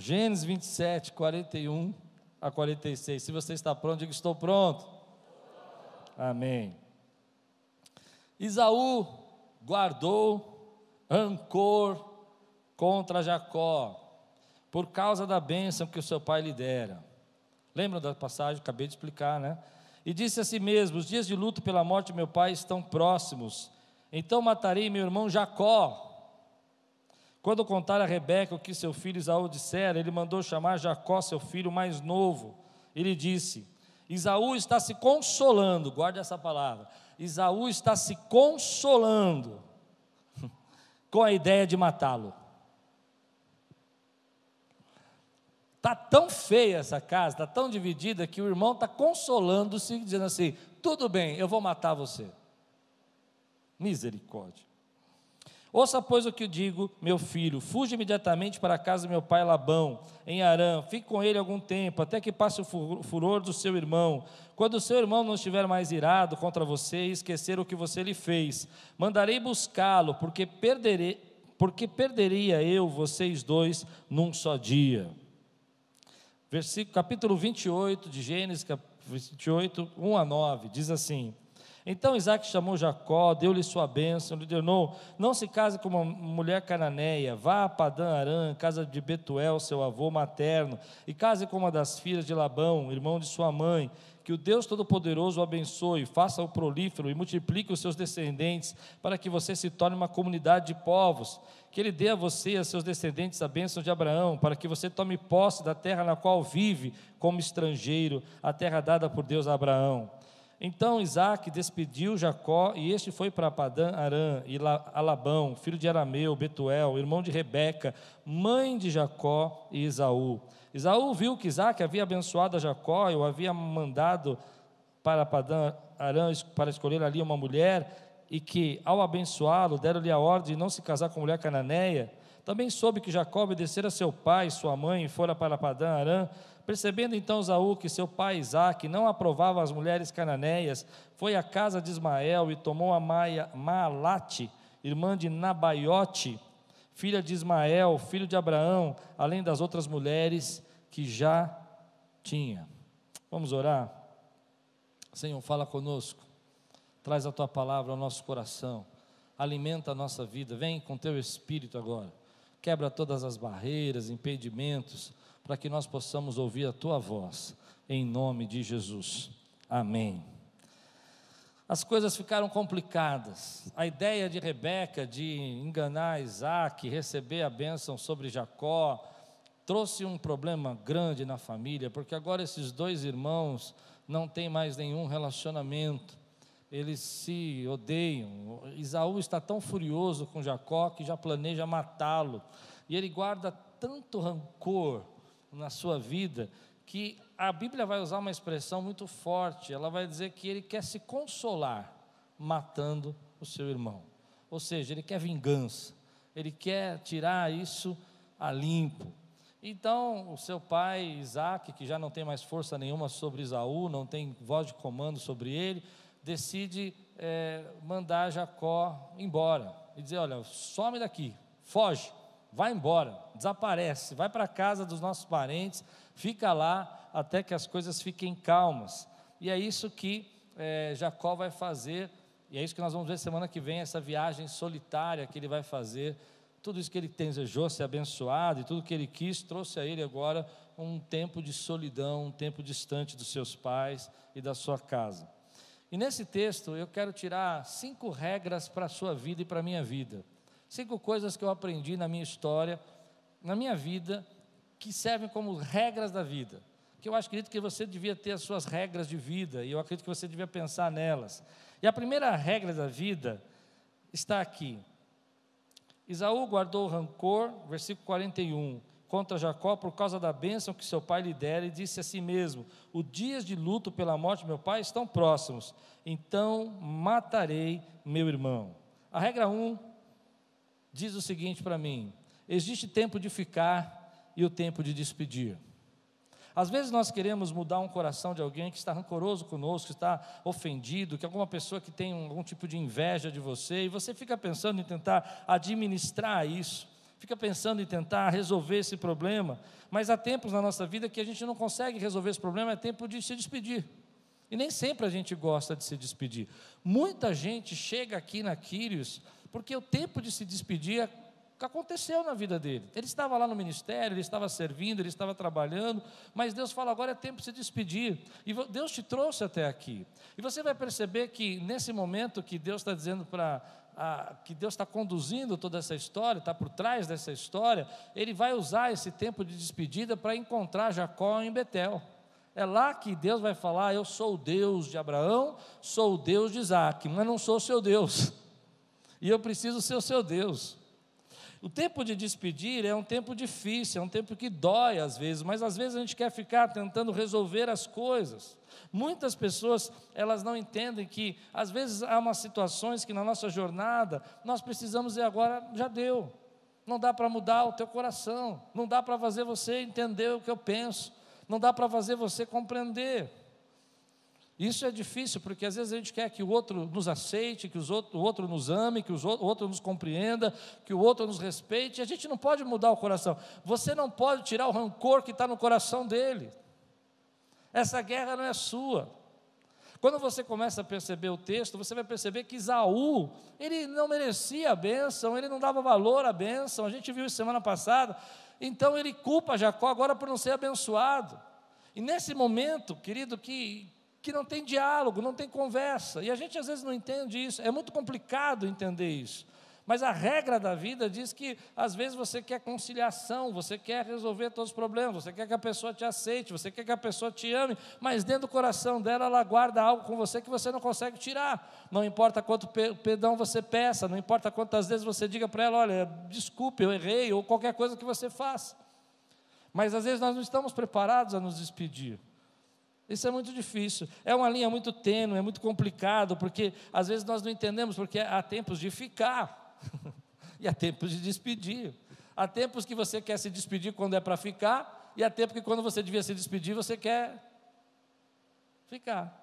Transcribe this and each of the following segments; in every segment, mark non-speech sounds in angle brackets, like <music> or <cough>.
Gênesis 27, 41 a 46. Se você está pronto, diga: Estou pronto. Amém. Isaú guardou rancor contra Jacó, por causa da bênção que o seu pai lhe dera. Lembram da passagem? Acabei de explicar, né? E disse a si mesmo: Os dias de luto pela morte de meu pai estão próximos, então matarei meu irmão Jacó quando contar a Rebeca o que seu filho Isaú dissera, ele mandou chamar Jacó, seu filho mais novo. Ele disse: Isaú está se consolando, guarde essa palavra. Isaú está se consolando <laughs> com a ideia de matá-lo. Está tão feia essa casa, está tão dividida, que o irmão está consolando-se, dizendo assim: tudo bem, eu vou matar você. Misericórdia. Ouça, pois, o que eu digo, meu filho: fuja imediatamente para a casa do meu pai Labão, em Arã, fique com ele algum tempo, até que passe o furor do seu irmão. Quando o seu irmão não estiver mais irado contra você e esquecer o que você lhe fez, mandarei buscá-lo, porque, perderei, porque perderia eu vocês dois num só dia. Versículo, capítulo 28 de Gênesis, 28, 1 a 9, diz assim. Então Isaac chamou Jacó, deu-lhe sua bênção, lhe ordenou: Não se case com uma mulher cananeia, vá a Padã Arã, casa de Betuel, seu avô materno, e case com uma das filhas de Labão, irmão de sua mãe. Que o Deus Todo-Poderoso o abençoe, faça-o prolífero e multiplique os seus descendentes, para que você se torne uma comunidade de povos. Que Ele dê a você e a seus descendentes a bênção de Abraão, para que você tome posse da terra na qual vive como estrangeiro, a terra dada por Deus a Abraão. Então Isaac despediu Jacó, e este foi para Padã Arã, e Alabão, filho de Arameu, Betuel, irmão de Rebeca, mãe de Jacó e Isaú. Isaú viu que Isaac havia abençoado a Jacó, e o havia mandado para Padã Arã para escolher ali uma mulher, e que, ao abençoá-lo, deram-lhe a ordem de não se casar com mulher cananeia. Também soube que Jacó obedecera seu pai e sua mãe e fora para Padã Arã, Percebendo então Saul que seu pai Isaac não aprovava as mulheres cananeias, foi à casa de Ismael e tomou a Maia, Maalate, irmã de Nabaiote, filha de Ismael, filho de Abraão, além das outras mulheres que já tinha. Vamos orar? Senhor, fala conosco, traz a tua palavra ao nosso coração, alimenta a nossa vida, vem com teu espírito agora, quebra todas as barreiras, impedimentos, para que nós possamos ouvir a tua voz, em nome de Jesus. Amém. As coisas ficaram complicadas. A ideia de Rebeca de enganar Isaac, receber a bênção sobre Jacó, trouxe um problema grande na família, porque agora esses dois irmãos não têm mais nenhum relacionamento, eles se odeiam. Isaú está tão furioso com Jacó que já planeja matá-lo, e ele guarda tanto rancor na sua vida, que a Bíblia vai usar uma expressão muito forte, ela vai dizer que ele quer se consolar matando o seu irmão. Ou seja, ele quer vingança, ele quer tirar isso a limpo. Então, o seu pai Isaac, que já não tem mais força nenhuma sobre Isaú, não tem voz de comando sobre ele, decide é, mandar Jacó embora e dizer: Olha, some daqui, foge vai embora, desaparece, vai para a casa dos nossos parentes, fica lá até que as coisas fiquem calmas. E é isso que é, Jacó vai fazer, e é isso que nós vamos ver semana que vem, essa viagem solitária que ele vai fazer. Tudo isso que ele desejou ser abençoado e tudo que ele quis, trouxe a ele agora um tempo de solidão, um tempo distante dos seus pais e da sua casa. E nesse texto eu quero tirar cinco regras para a sua vida e para a minha vida. Cinco coisas que eu aprendi na minha história, na minha vida, que servem como regras da vida. Que eu acredito que você devia ter as suas regras de vida, e eu acredito que você devia pensar nelas. E a primeira regra da vida está aqui. Isaú guardou rancor, versículo 41, contra Jacó por causa da bênção que seu pai lhe dera, e disse a si mesmo: Os dias de luto pela morte de meu pai estão próximos, então matarei meu irmão. A regra 1 um, diz o seguinte para mim: existe tempo de ficar e o tempo de despedir. Às vezes nós queremos mudar um coração de alguém que está rancoroso conosco, que está ofendido, que alguma pessoa que tem algum tipo de inveja de você, e você fica pensando em tentar administrar isso, fica pensando em tentar resolver esse problema, mas há tempos na nossa vida que a gente não consegue resolver esse problema, é tempo de se despedir. E nem sempre a gente gosta de se despedir. Muita gente chega aqui na Quírios porque o tempo de se despedir aconteceu na vida dele. Ele estava lá no ministério, ele estava servindo, ele estava trabalhando, mas Deus fala: agora é tempo de se despedir. E Deus te trouxe até aqui. E você vai perceber que nesse momento que Deus está dizendo para. que Deus está conduzindo toda essa história, está por trás dessa história, Ele vai usar esse tempo de despedida para encontrar Jacó em Betel. É lá que Deus vai falar: Eu sou o Deus de Abraão, sou o Deus de Isaac, mas não sou o seu Deus. E eu preciso ser o seu Deus. O tempo de despedir é um tempo difícil, é um tempo que dói às vezes, mas às vezes a gente quer ficar tentando resolver as coisas. Muitas pessoas, elas não entendem que às vezes há umas situações que na nossa jornada nós precisamos e agora já deu. Não dá para mudar o teu coração, não dá para fazer você entender o que eu penso, não dá para fazer você compreender. Isso é difícil, porque às vezes a gente quer que o outro nos aceite, que outro, o outro nos ame, que o outro nos compreenda, que o outro nos respeite. A gente não pode mudar o coração. Você não pode tirar o rancor que está no coração dele. Essa guerra não é sua. Quando você começa a perceber o texto, você vai perceber que Isaú, ele não merecia a bênção, ele não dava valor à bênção. A gente viu isso semana passada. Então ele culpa Jacó agora por não ser abençoado. E nesse momento, querido, que que não tem diálogo, não tem conversa. E a gente às vezes não entende isso, é muito complicado entender isso. Mas a regra da vida diz que às vezes você quer conciliação, você quer resolver todos os problemas, você quer que a pessoa te aceite, você quer que a pessoa te ame, mas dentro do coração dela ela guarda algo com você que você não consegue tirar. Não importa quanto perdão você peça, não importa quantas vezes você diga para ela: olha, desculpe, eu errei, ou qualquer coisa que você faça. Mas às vezes nós não estamos preparados a nos despedir. Isso é muito difícil. É uma linha muito tênue, é muito complicado, porque às vezes nós não entendemos, porque há tempos de ficar <laughs> e há tempos de despedir. Há tempos que você quer se despedir quando é para ficar, e há tempo que quando você devia se despedir, você quer ficar.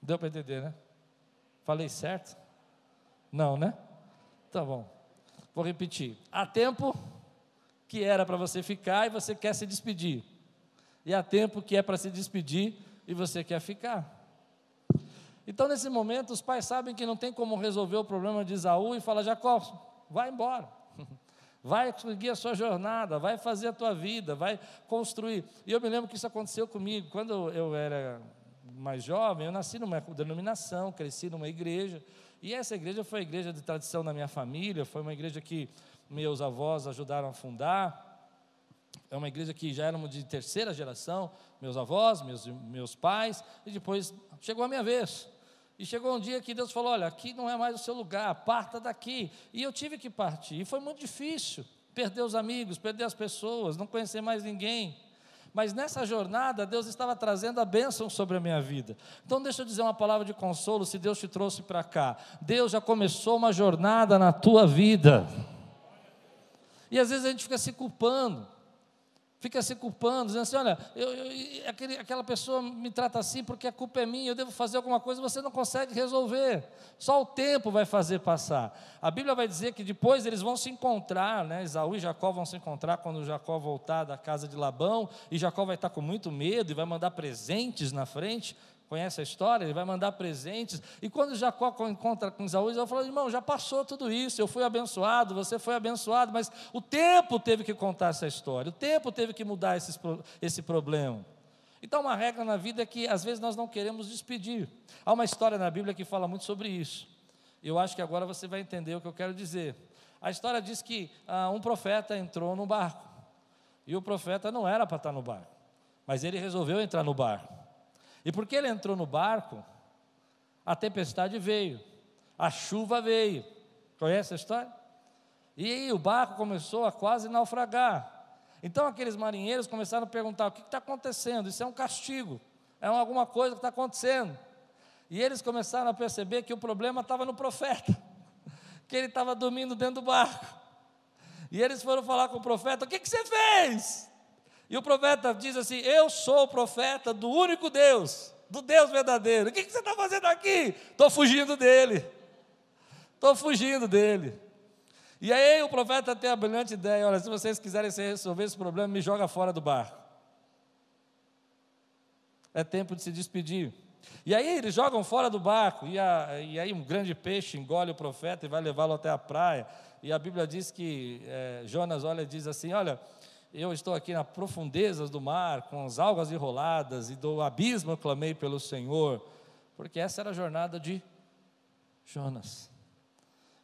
Deu para entender, né? Falei certo? Não, né? Tá bom. Vou repetir. Há tempo que era para você ficar e você quer se despedir e há tempo que é para se despedir e você quer ficar. Então, nesse momento, os pais sabem que não tem como resolver o problema de Isaú e fala: Jacó, vai embora. <laughs> Vai seguir a sua jornada, vai fazer a tua vida, vai construir. E eu me lembro que isso aconteceu comigo. Quando eu era mais jovem, eu nasci numa denominação, cresci numa igreja. E essa igreja foi a igreja de tradição na minha família, foi uma igreja que meus avós ajudaram a fundar é uma igreja que já éramos de terceira geração, meus avós, meus, meus pais, e depois chegou a minha vez. E chegou um dia que Deus falou: Olha, aqui não é mais o seu lugar, parta daqui. E eu tive que partir. E foi muito difícil perder os amigos, perder as pessoas, não conhecer mais ninguém. Mas nessa jornada, Deus estava trazendo a bênção sobre a minha vida. Então, deixa eu dizer uma palavra de consolo, se Deus te trouxe para cá. Deus já começou uma jornada na tua vida. E às vezes a gente fica se culpando fica se culpando, dizendo assim: olha, eu, eu, aquele, aquela pessoa me trata assim porque a culpa é minha, eu devo fazer alguma coisa, você não consegue resolver. Só o tempo vai fazer passar. A Bíblia vai dizer que depois eles vão se encontrar, né? Esaú e Jacó vão se encontrar quando Jacó voltar da casa de Labão, e Jacó vai estar com muito medo e vai mandar presentes na frente. Conhece a história? Ele vai mandar presentes. E quando Jacó encontra com Isaú, Isaú fala: irmão, já passou tudo isso, eu fui abençoado, você foi abençoado, mas o tempo teve que contar essa história, o tempo teve que mudar esse, esse problema. Então, uma regra na vida é que às vezes nós não queremos despedir. Há uma história na Bíblia que fala muito sobre isso. Eu acho que agora você vai entender o que eu quero dizer. A história diz que ah, um profeta entrou no barco. E o profeta não era para estar no barco, mas ele resolveu entrar no barco. E porque ele entrou no barco, a tempestade veio, a chuva veio. Conhece a história? E aí o barco começou a quase naufragar. Então aqueles marinheiros começaram a perguntar: o que está acontecendo? Isso é um castigo, é alguma coisa que está acontecendo. E eles começaram a perceber que o problema estava no profeta, <laughs> que ele estava dormindo dentro do barco. E eles foram falar com o profeta: o que, que você fez? E o profeta diz assim: Eu sou o profeta do único Deus, do Deus verdadeiro. O que, você está fazendo aqui? Estou fugindo dele. Estou fugindo dele. E aí o profeta tem a brilhante ideia: olha, se vocês quiserem resolver esse problema, me joga fora do barco. É tempo de se despedir. E aí eles jogam fora do barco, e, a, e aí um grande peixe engole o profeta e vai levá-lo até a praia. E a Bíblia diz que é, Jonas olha e diz assim: Olha, eu estou aqui nas profundezas do mar, com as algas enroladas, e do abismo eu clamei pelo Senhor, porque essa era a jornada de Jonas.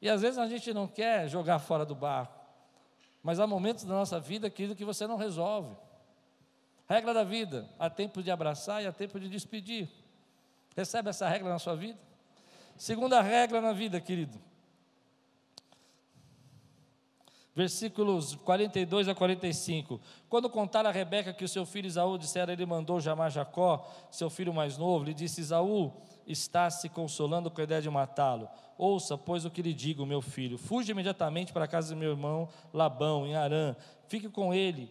E às vezes a gente não quer jogar fora do barco, mas há momentos da nossa vida, querido, que você não resolve. Regra da vida: há tempo de abraçar e há tempo de despedir. Recebe essa regra na sua vida? Segunda regra na vida, querido. Versículos 42 a 45. Quando contaram a Rebeca que o seu filho Isaú dissera, ele mandou chamar Jacó, seu filho mais novo, lhe disse: Isaú está se consolando com a ideia de matá-lo. Ouça, pois, o que lhe digo, meu filho. Fuja imediatamente para a casa do meu irmão Labão, em Arã. Fique com ele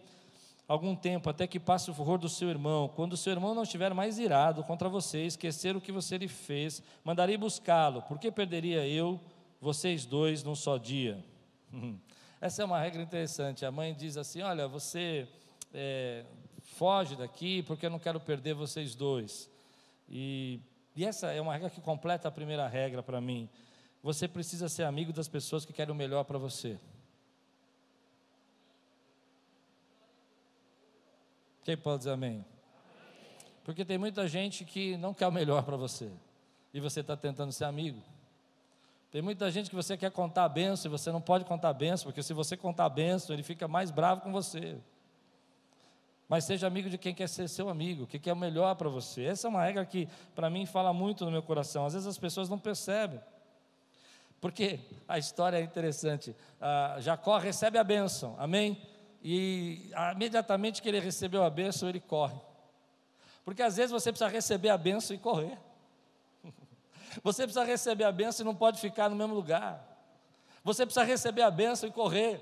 algum tempo, até que passe o furor do seu irmão. Quando o seu irmão não estiver mais irado contra você, esquecer o que você lhe fez, mandarei buscá-lo. Por que perderia eu vocês dois num só dia? <laughs> Essa é uma regra interessante. A mãe diz assim: Olha, você é, foge daqui porque eu não quero perder vocês dois. E, e essa é uma regra que completa a primeira regra para mim. Você precisa ser amigo das pessoas que querem o melhor para você. Quem pode dizer amém? Porque tem muita gente que não quer o melhor para você. E você está tentando ser amigo. Tem muita gente que você quer contar a benção e você não pode contar a benção, porque se você contar a benção, ele fica mais bravo com você. Mas seja amigo de quem quer ser seu amigo, que quer o melhor para você. Essa é uma regra que, para mim, fala muito no meu coração. Às vezes as pessoas não percebem. Porque a história é interessante. Ah, Jacó recebe a bênção, amém? E ah, imediatamente que ele recebeu a bênção, ele corre. Porque às vezes você precisa receber a bênção e correr. Você precisa receber a bênção e não pode ficar no mesmo lugar. Você precisa receber a bênção e correr.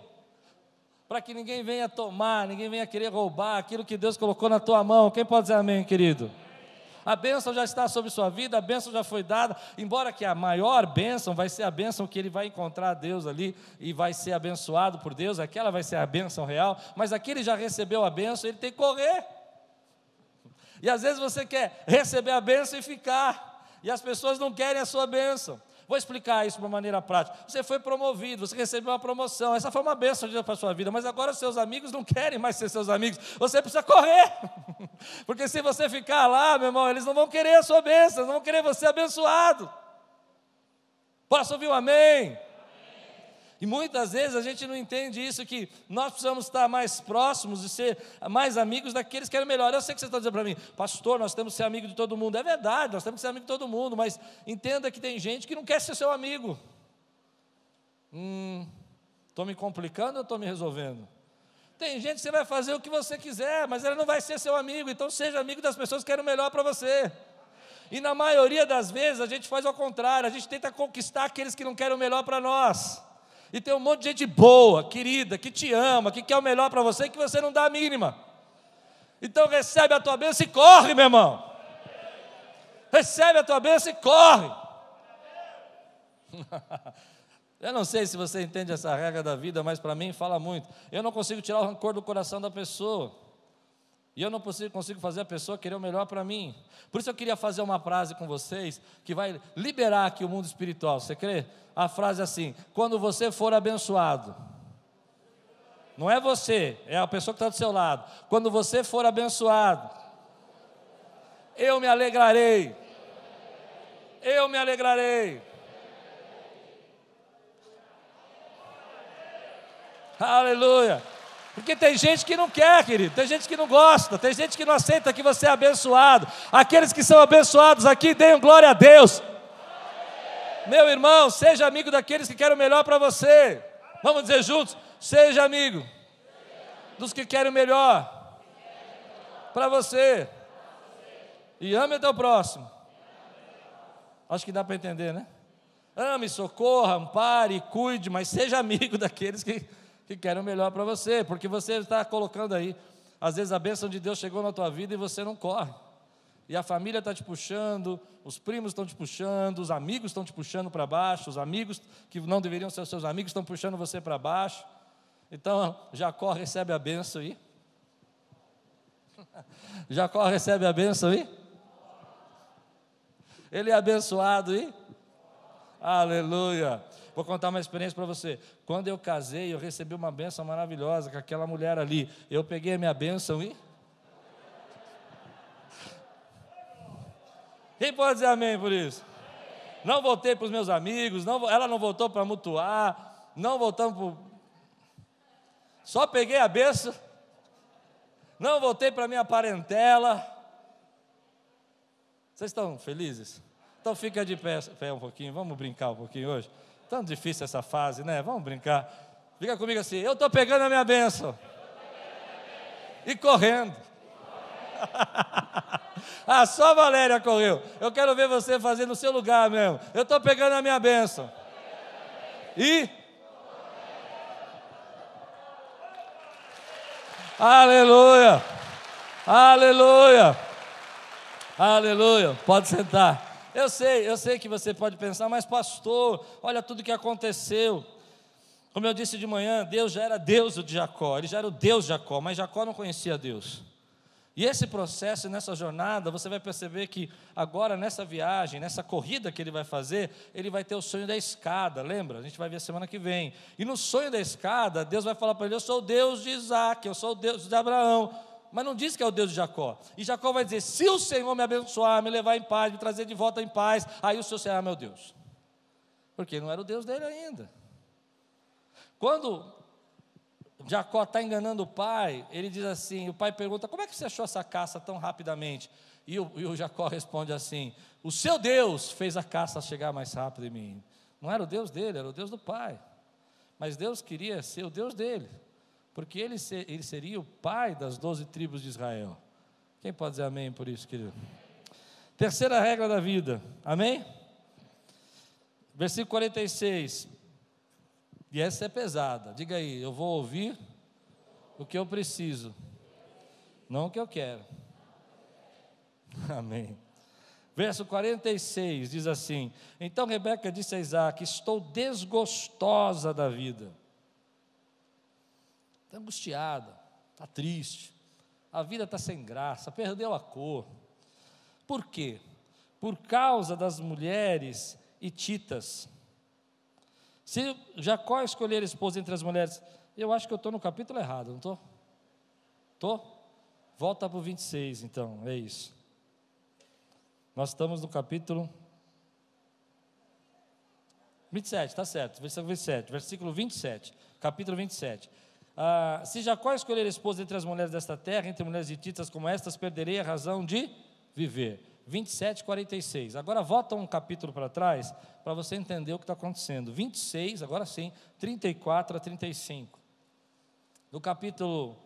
Para que ninguém venha tomar, ninguém venha querer roubar aquilo que Deus colocou na tua mão. Quem pode dizer amém, querido? A bênção já está sobre sua vida, a bênção já foi dada, embora que a maior bênção vai ser a bênção que ele vai encontrar Deus ali e vai ser abençoado por Deus, aquela vai ser a bênção real, mas aquele já recebeu a bênção, ele tem que correr. E às vezes você quer receber a bênção e ficar e as pessoas não querem a sua bênção. Vou explicar isso de uma maneira prática. Você foi promovido, você recebeu uma promoção, essa foi uma bênção para a sua vida, mas agora seus amigos não querem mais ser seus amigos, você precisa correr, <laughs> porque se você ficar lá, meu irmão, eles não vão querer a sua bênção, não vão querer você abençoado. Posso ouvir um amém? E muitas vezes a gente não entende isso, que nós precisamos estar mais próximos e ser mais amigos daqueles que querem melhor. Eu sei que você está dizendo para mim, pastor, nós temos que ser amigo de todo mundo. É verdade, nós temos que ser amigo de todo mundo, mas entenda que tem gente que não quer ser seu amigo. Hum, estou me complicando ou estou me resolvendo? Tem gente que você vai fazer o que você quiser, mas ele não vai ser seu amigo, então seja amigo das pessoas que querem o melhor para você. E na maioria das vezes a gente faz ao contrário, a gente tenta conquistar aqueles que não querem o melhor para nós. E tem um monte de gente boa, querida, que te ama, que quer o melhor para você, que você não dá a mínima. Então recebe a tua bênção e corre, meu irmão. Recebe a tua bênção e corre. <laughs> Eu não sei se você entende essa regra da vida, mas para mim fala muito. Eu não consigo tirar o rancor do coração da pessoa. E eu não consigo fazer a pessoa querer o melhor para mim. Por isso eu queria fazer uma frase com vocês que vai liberar aqui o mundo espiritual. Você crê? A frase é assim: quando você for abençoado, não é você, é a pessoa que está do seu lado. Quando você for abençoado, eu me alegrarei. Eu me alegrarei. Aleluia. Porque tem gente que não quer, querido, tem gente que não gosta, tem gente que não aceita que você é abençoado. Aqueles que são abençoados aqui, deem glória a Deus. Meu irmão, seja amigo daqueles que querem o melhor para você. Vamos dizer juntos: seja amigo dos que querem o melhor para você. E ame o teu próximo. Acho que dá para entender, né? Ame, socorra, ampare, cuide, mas seja amigo <laughs> daqueles que que querem o melhor para você, porque você está colocando aí, às vezes a bênção de Deus chegou na tua vida e você não corre. e a família está te puxando, os primos estão te puxando, os amigos estão te puxando para baixo, os amigos que não deveriam ser seus amigos estão puxando você para baixo. Então, Jacó recebe a benção aí. <laughs> Jacó recebe a benção aí. Ele é abençoado aí. Aleluia. Vou contar uma experiência para você. Quando eu casei, eu recebi uma benção maravilhosa com aquela mulher ali. Eu peguei a minha benção e <laughs> Quem pode dizer amém por isso? Não voltei para os meus amigos, não, ela não voltou para mutuar, não voltamos para. Só peguei a benção, não voltei para minha parentela. Vocês estão felizes? Então fica de pé, pé um pouquinho, vamos brincar um pouquinho hoje. Tão difícil essa fase, né? Vamos brincar. Fica comigo assim, eu estou pegando a minha benção. E correndo. <laughs> ah, só Valéria correu. Eu quero ver você fazer no seu lugar mesmo. Eu estou pegando a minha bênção. E. Aleluia! Aleluia! Aleluia! Pode sentar. Eu sei, eu sei que você pode pensar, mas pastor, olha tudo que aconteceu. Como eu disse de manhã, Deus já era Deus de Jacó, ele já era o Deus de Jacó, mas Jacó não conhecia Deus. E esse processo, nessa jornada, você vai perceber que agora nessa viagem, nessa corrida que ele vai fazer, ele vai ter o sonho da escada, lembra? A gente vai ver semana que vem. E no sonho da escada, Deus vai falar para ele: Eu sou o Deus de Isaac, eu sou o Deus de Abraão. Mas não diz que é o Deus de Jacó. E Jacó vai dizer: Se o Senhor me abençoar, me levar em paz, me trazer de volta em paz, aí o Senhor será meu Deus. Porque não era o Deus dele ainda. Quando Jacó está enganando o pai, ele diz assim: o pai pergunta, como é que você achou essa caça tão rapidamente? E o, e o Jacó responde assim: o seu Deus fez a caça chegar mais rápido em mim. Não era o Deus dele, era o Deus do pai. Mas Deus queria ser o Deus dele, porque ele, ser, ele seria o pai das doze tribos de Israel. Quem pode dizer amém por isso, querido? Terceira regra da vida, amém? Versículo 46. E essa é pesada. Diga aí, eu vou ouvir o que eu preciso, não o que eu quero. <laughs> Amém. Verso 46 diz assim: Então Rebeca disse a Isaac: Estou desgostosa da vida. Está angustiada, está triste. A vida está sem graça, perdeu a cor. Por quê? Por causa das mulheres hititas se Jacó escolher esposa entre as mulheres, eu acho que eu estou no capítulo errado, não estou? Estou? Volta para o 26, então, é isso. Nós estamos no capítulo 27, está certo, versículo 27, versículo 27, capítulo 27. Ah, se Jacó escolher esposa entre as mulheres desta terra, entre mulheres hititas como estas, perderei a razão de viver. 27, 46. Agora volta um capítulo para trás para você entender o que está acontecendo. 26, agora sim, 34 a 35. No capítulo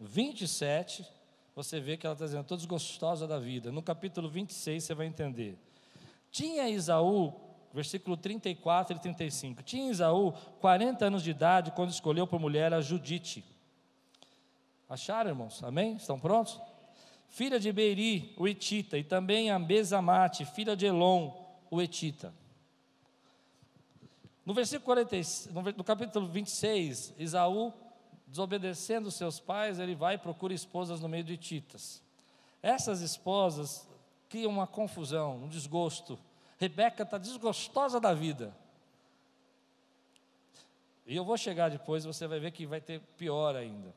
27, você vê que ela está dizendo, todos gostosa da vida. No capítulo 26, você vai entender. Tinha Isaú, versículo 34 e 35, tinha Isaú 40 anos de idade quando escolheu por mulher a Judite. Acharam, irmãos? Amém? Estão prontos? filha de Beeri, o Etita, e também a Bezamate, filha de Elon, o Etita. No versículo 46, no capítulo 26, Isaú, desobedecendo seus pais, ele vai e procura esposas no meio de Etitas. Essas esposas criam uma confusão, um desgosto. Rebeca está desgostosa da vida. E eu vou chegar depois, você vai ver que vai ter pior ainda.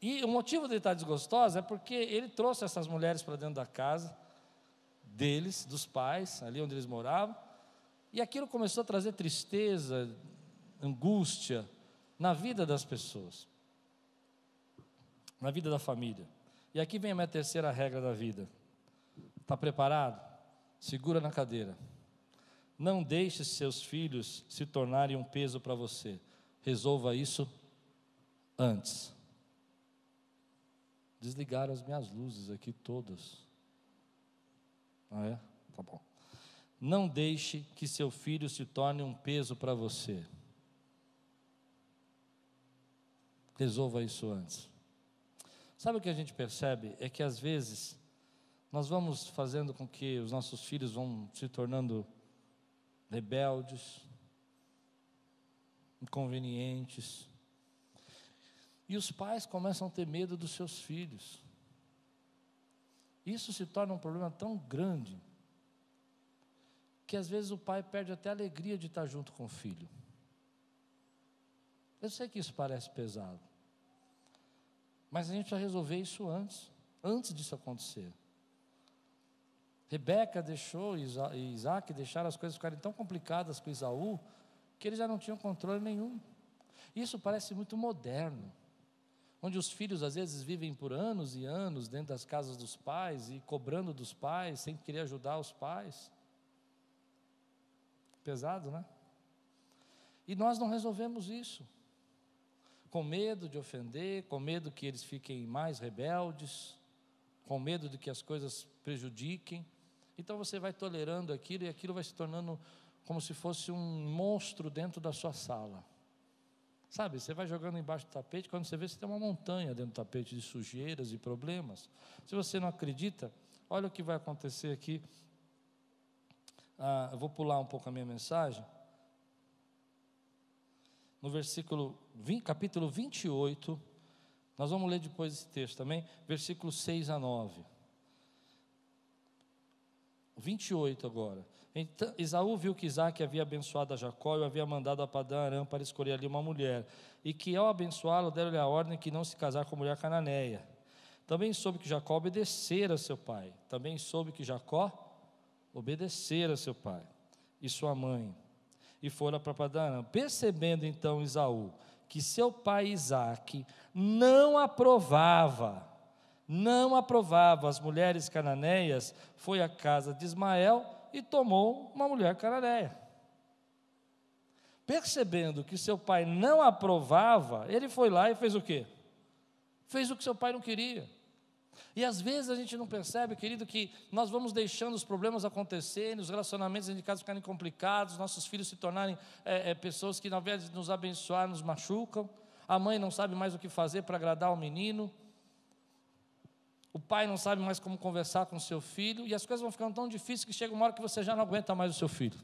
E o motivo de ele estar desgostoso é porque ele trouxe essas mulheres para dentro da casa deles, dos pais, ali onde eles moravam, e aquilo começou a trazer tristeza, angústia na vida das pessoas, na vida da família. E aqui vem a minha terceira regra da vida. Está preparado? Segura na cadeira. Não deixe seus filhos se tornarem um peso para você. Resolva isso antes. Desligaram as minhas luzes aqui todas. Ah, é? Tá bom. Não deixe que seu filho se torne um peso para você. Resolva isso antes. Sabe o que a gente percebe? É que às vezes nós vamos fazendo com que os nossos filhos vão se tornando rebeldes, inconvenientes. E os pais começam a ter medo dos seus filhos. Isso se torna um problema tão grande que às vezes o pai perde até a alegria de estar junto com o filho. Eu sei que isso parece pesado, mas a gente precisa resolver isso antes, antes disso acontecer. Rebeca deixou e Isaac deixaram as coisas ficarem tão complicadas com Isaú que eles já não tinham controle nenhum. Isso parece muito moderno, onde os filhos às vezes vivem por anos e anos dentro das casas dos pais e cobrando dos pais, sem querer ajudar os pais. Pesado, né? E nós não resolvemos isso. Com medo de ofender, com medo que eles fiquem mais rebeldes, com medo de que as coisas prejudiquem. Então você vai tolerando aquilo e aquilo vai se tornando como se fosse um monstro dentro da sua sala. Sabe, você vai jogando embaixo do tapete, quando você vê, você tem uma montanha dentro do tapete de sujeiras e problemas. Se você não acredita, olha o que vai acontecer aqui. Ah, eu vou pular um pouco a minha mensagem. No versículo 20, capítulo 28, nós vamos ler depois esse texto também, versículos 6 a 9. 28 agora. Então, Esaú viu que Isaac havia abençoado a Jacó e o havia mandado a Padã Arã para escolher ali uma mulher. E que ao abençoá-lo, deram-lhe a ordem que não se casar com mulher cananeia. Também soube que Jacó obedecera a seu pai. Também soube que Jacó obedecera a seu pai e sua mãe. E fora para Padã Percebendo então Esaú que seu pai Isaac não aprovava não aprovava as mulheres cananeias, foi à casa de Ismael e tomou uma mulher cananeia. Percebendo que seu pai não aprovava, ele foi lá e fez o quê? Fez o que seu pai não queria. E às vezes a gente não percebe, querido, que nós vamos deixando os problemas acontecerem, os relacionamentos casa ficarem complicados, nossos filhos se tornarem é, é, pessoas que, ao invés de nos abençoar, nos machucam. A mãe não sabe mais o que fazer para agradar o menino. O pai não sabe mais como conversar com o seu filho, e as coisas vão ficando tão difíceis que chega uma hora que você já não aguenta mais o seu filho.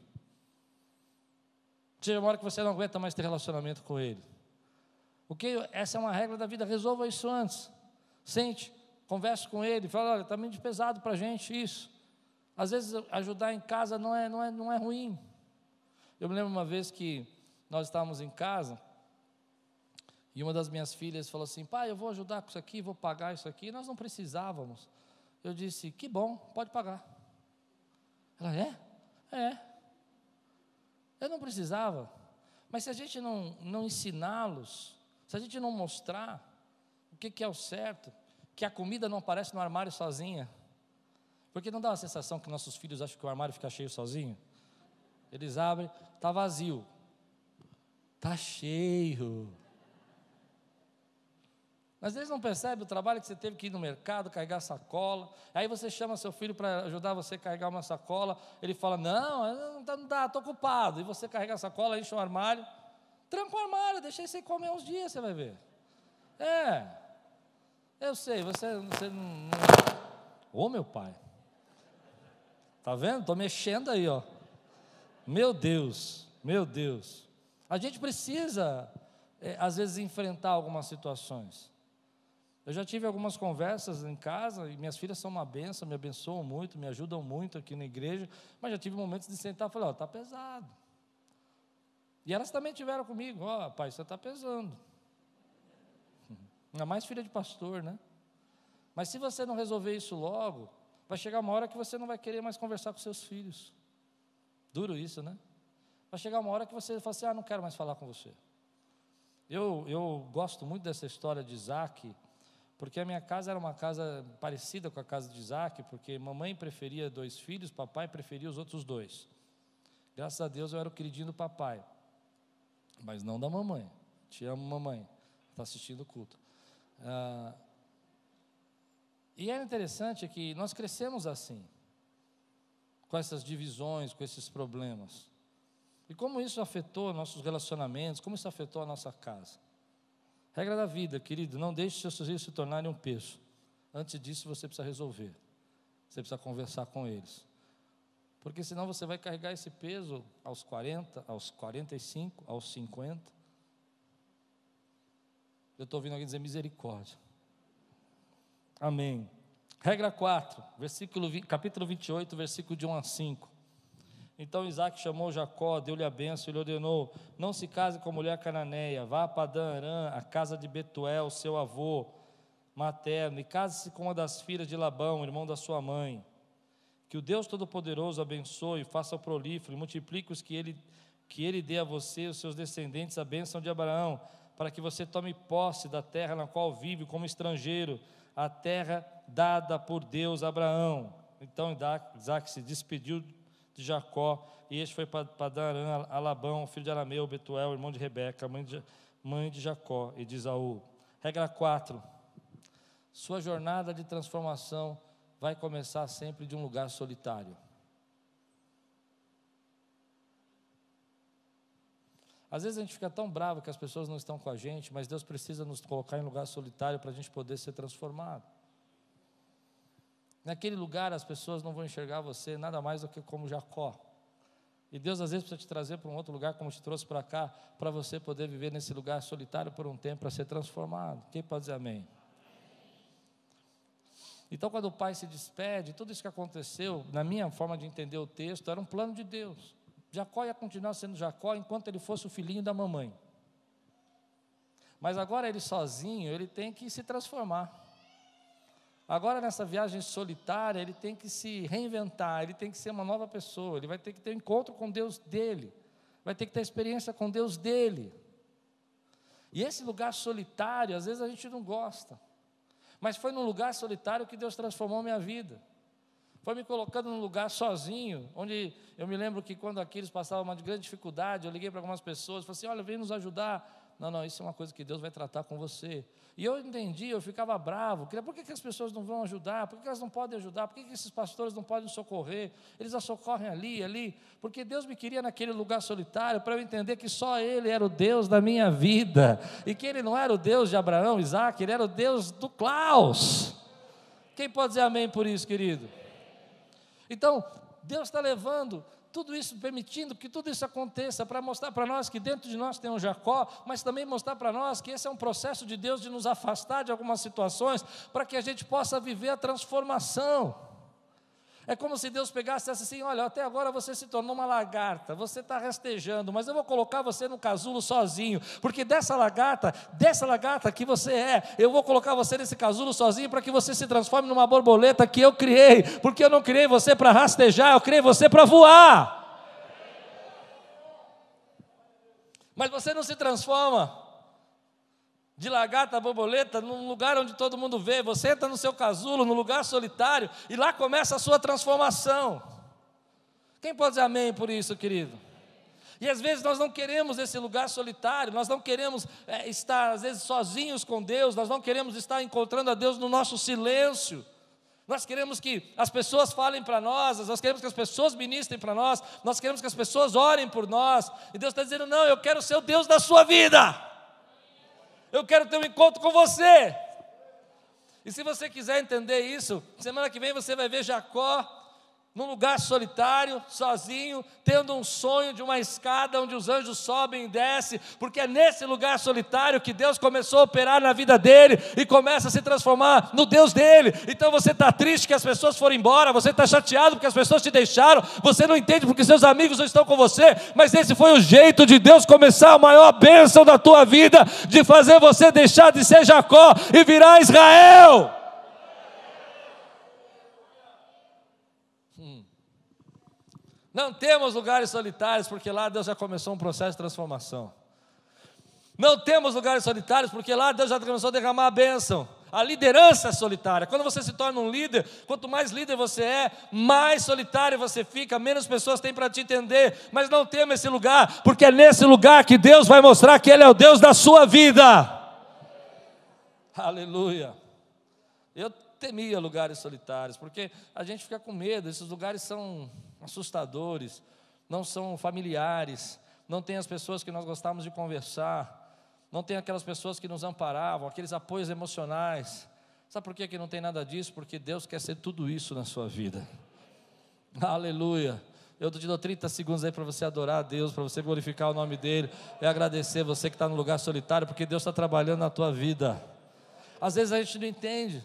Chega uma hora que você não aguenta mais ter relacionamento com ele. O que essa é uma regra da vida, resolva isso antes. Sente, converse com ele, fala, olha, está muito pesado para a gente isso. Às vezes ajudar em casa não é, não, é, não é ruim. Eu me lembro uma vez que nós estávamos em casa, e uma das minhas filhas falou assim: pai, eu vou ajudar com isso aqui, vou pagar isso aqui. nós não precisávamos. Eu disse: que bom, pode pagar. Ela é? É. Eu não precisava. Mas se a gente não, não ensiná-los, se a gente não mostrar o que, que é o certo, que a comida não aparece no armário sozinha, porque não dá a sensação que nossos filhos acham que o armário fica cheio sozinho? Eles abrem, está vazio. Está cheio. Às vezes não percebe o trabalho que você teve que ir no mercado, carregar sacola. Aí você chama seu filho para ajudar você a carregar uma sacola. Ele fala: Não, não dá, estou ocupado. E você carrega a sacola, enche o armário. Tranca o armário, deixa você comer uns dias, você vai ver. É. Eu sei, você, você não. Ô meu pai. Tá vendo? Estou mexendo aí, ó. Meu Deus, meu Deus. A gente precisa, é, às vezes, enfrentar algumas situações. Eu já tive algumas conversas em casa, e minhas filhas são uma benção, me abençoam muito, me ajudam muito aqui na igreja, mas já tive momentos de sentar e falar, ó, oh, está pesado. E elas também tiveram comigo, ó, oh, pai, você está pesando. Ainda mais filha de pastor, né? Mas se você não resolver isso logo, vai chegar uma hora que você não vai querer mais conversar com seus filhos. Duro isso, né? Vai chegar uma hora que você fala assim, ah, não quero mais falar com você. Eu, eu gosto muito dessa história de Isaac, porque a minha casa era uma casa parecida com a casa de Isaac, porque mamãe preferia dois filhos, papai preferia os outros dois. Graças a Deus eu era o queridinho do papai, mas não da mamãe. Te amo, mamãe. Está assistindo o culto. Ah, e é interessante que nós crescemos assim, com essas divisões, com esses problemas. E como isso afetou nossos relacionamentos, como isso afetou a nossa casa. Regra da vida, querido, não deixe seus filhos se tornarem um peso. Antes disso, você precisa resolver. Você precisa conversar com eles. Porque senão você vai carregar esse peso aos 40, aos 45, aos 50. Eu estou ouvindo alguém dizer misericórdia. Amém. Regra 4, versículo, capítulo 28, versículo de 1 a 5. Então Isaac chamou Jacó, deu-lhe a benção e lhe ordenou: Não se case com a mulher cananeia, vá a Padã a casa de Betuel, seu avô materno, e case-se com uma das filhas de Labão, irmão da sua mãe. Que o Deus Todo-Poderoso abençoe, faça prolífero, multiplique os que ele, que ele dê a você e os seus descendentes a bênção de Abraão, para que você tome posse da terra na qual vive como estrangeiro, a terra dada por Deus a Abraão. Então Isaac se despediu de Jacó, e este foi para Darã a Labão, filho de Arameu, Betuel, irmão de Rebeca, mãe de, mãe de Jacó e de Isaú. Regra 4. Sua jornada de transformação vai começar sempre de um lugar solitário. Às vezes a gente fica tão bravo que as pessoas não estão com a gente, mas Deus precisa nos colocar em lugar solitário para a gente poder ser transformado. Naquele lugar as pessoas não vão enxergar você nada mais do que como Jacó. E Deus às vezes precisa te trazer para um outro lugar, como te trouxe para cá, para você poder viver nesse lugar solitário por um tempo, para ser transformado. Quem pode dizer amém? Então, quando o pai se despede, tudo isso que aconteceu, na minha forma de entender o texto, era um plano de Deus. Jacó ia continuar sendo Jacó enquanto ele fosse o filhinho da mamãe. Mas agora ele sozinho, ele tem que se transformar. Agora nessa viagem solitária, ele tem que se reinventar, ele tem que ser uma nova pessoa, ele vai ter que ter um encontro com Deus dele, vai ter que ter experiência com Deus dele. E esse lugar solitário, às vezes a gente não gosta. Mas foi num lugar solitário que Deus transformou a minha vida. Foi me colocando num lugar sozinho, onde eu me lembro que quando Aquiles passava uma grande dificuldade, eu liguei para algumas pessoas, falei assim: olha, vem nos ajudar. Não, não, isso é uma coisa que Deus vai tratar com você. E eu entendi, eu ficava bravo. Por que, que as pessoas não vão ajudar? Por que, que elas não podem ajudar? Por que, que esses pastores não podem socorrer? Eles a socorrem ali, ali. Porque Deus me queria naquele lugar solitário para eu entender que só Ele era o Deus da minha vida. E que Ele não era o Deus de Abraão, Isaac, Ele era o Deus do Klaus. Quem pode dizer amém por isso, querido? Então, Deus está levando tudo isso, permitindo que tudo isso aconteça, para mostrar para nós que dentro de nós tem um Jacó, mas também mostrar para nós que esse é um processo de Deus de nos afastar de algumas situações, para que a gente possa viver a transformação. É como se Deus pegasse e assim: Olha, até agora você se tornou uma lagarta, você está rastejando, mas eu vou colocar você no casulo sozinho, porque dessa lagarta, dessa lagarta que você é, eu vou colocar você nesse casulo sozinho para que você se transforme numa borboleta que eu criei, porque eu não criei você para rastejar, eu criei você para voar. Mas você não se transforma de lagarta borboleta, num lugar onde todo mundo vê. Você entra no seu casulo, no lugar solitário, e lá começa a sua transformação. Quem pode dizer amém por isso, querido? E às vezes nós não queremos esse lugar solitário, nós não queremos é, estar, às vezes, sozinhos com Deus, nós não queremos estar encontrando a Deus no nosso silêncio. Nós queremos que as pessoas falem para nós, nós queremos que as pessoas ministrem para nós, nós queremos que as pessoas orem por nós, e Deus está dizendo: não, eu quero ser o Deus da sua vida eu quero ter um encontro com você. E se você quiser entender isso, semana que vem você vai ver Jacó num lugar solitário, sozinho, tendo um sonho de uma escada onde os anjos sobem e descem, porque é nesse lugar solitário que Deus começou a operar na vida dele e começa a se transformar no Deus dele. Então você está triste que as pessoas foram embora, você está chateado porque as pessoas te deixaram, você não entende porque seus amigos não estão com você, mas esse foi o jeito de Deus começar a maior bênção da tua vida, de fazer você deixar de ser Jacó e virar Israel. Não temos lugares solitários, porque lá Deus já começou um processo de transformação. Não temos lugares solitários, porque lá Deus já começou a derramar a bênção. A liderança é solitária. Quando você se torna um líder, quanto mais líder você é, mais solitário você fica, menos pessoas têm para te entender. Mas não temos esse lugar, porque é nesse lugar que Deus vai mostrar que Ele é o Deus da sua vida. Aleluia. Eu temia lugares solitários, porque a gente fica com medo, esses lugares são assustadores, não são familiares, não tem as pessoas que nós gostávamos de conversar, não tem aquelas pessoas que nos amparavam, aqueles apoios emocionais. Sabe por que, que não tem nada disso? Porque Deus quer ser tudo isso na sua vida. Aleluia. Eu te dou 30 segundos aí para você adorar a Deus, para você glorificar o nome dEle, e agradecer você que está no lugar solitário, porque Deus está trabalhando na tua vida. Às vezes a gente não entende.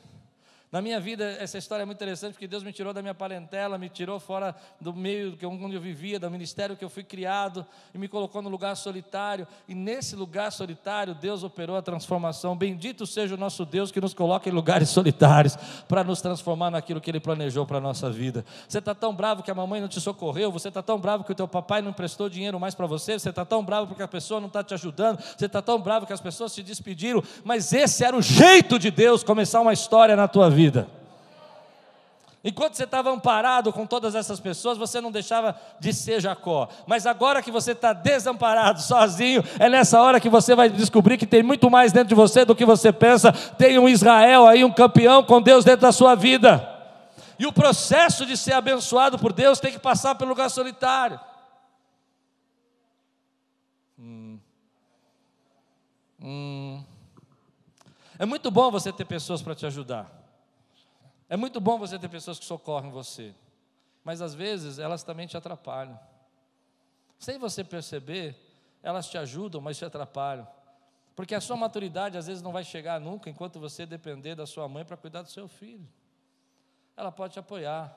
Na minha vida, essa história é muito interessante, porque Deus me tirou da minha parentela, me tirou fora do meio onde eu vivia, do ministério que eu fui criado, e me colocou no lugar solitário. E nesse lugar solitário, Deus operou a transformação. Bendito seja o nosso Deus que nos coloca em lugares solitários, para nos transformar naquilo que Ele planejou para a nossa vida. Você está tão bravo que a mamãe não te socorreu, você está tão bravo que o teu papai não emprestou dinheiro mais para você, você está tão bravo porque a pessoa não está te ajudando, você está tão bravo que as pessoas se despediram, mas esse era o jeito de Deus começar uma história na tua vida vida. Enquanto você estava amparado com todas essas pessoas, você não deixava de ser Jacó. Mas agora que você está desamparado, sozinho, é nessa hora que você vai descobrir que tem muito mais dentro de você do que você pensa. Tem um Israel aí, um campeão com Deus dentro da sua vida. E o processo de ser abençoado por Deus tem que passar pelo lugar solitário. Hum. Hum. É muito bom você ter pessoas para te ajudar. É muito bom você ter pessoas que socorrem você, mas às vezes elas também te atrapalham. Sem você perceber, elas te ajudam, mas te atrapalham. Porque a sua maturidade às vezes não vai chegar nunca enquanto você depender da sua mãe para cuidar do seu filho. Ela pode te apoiar,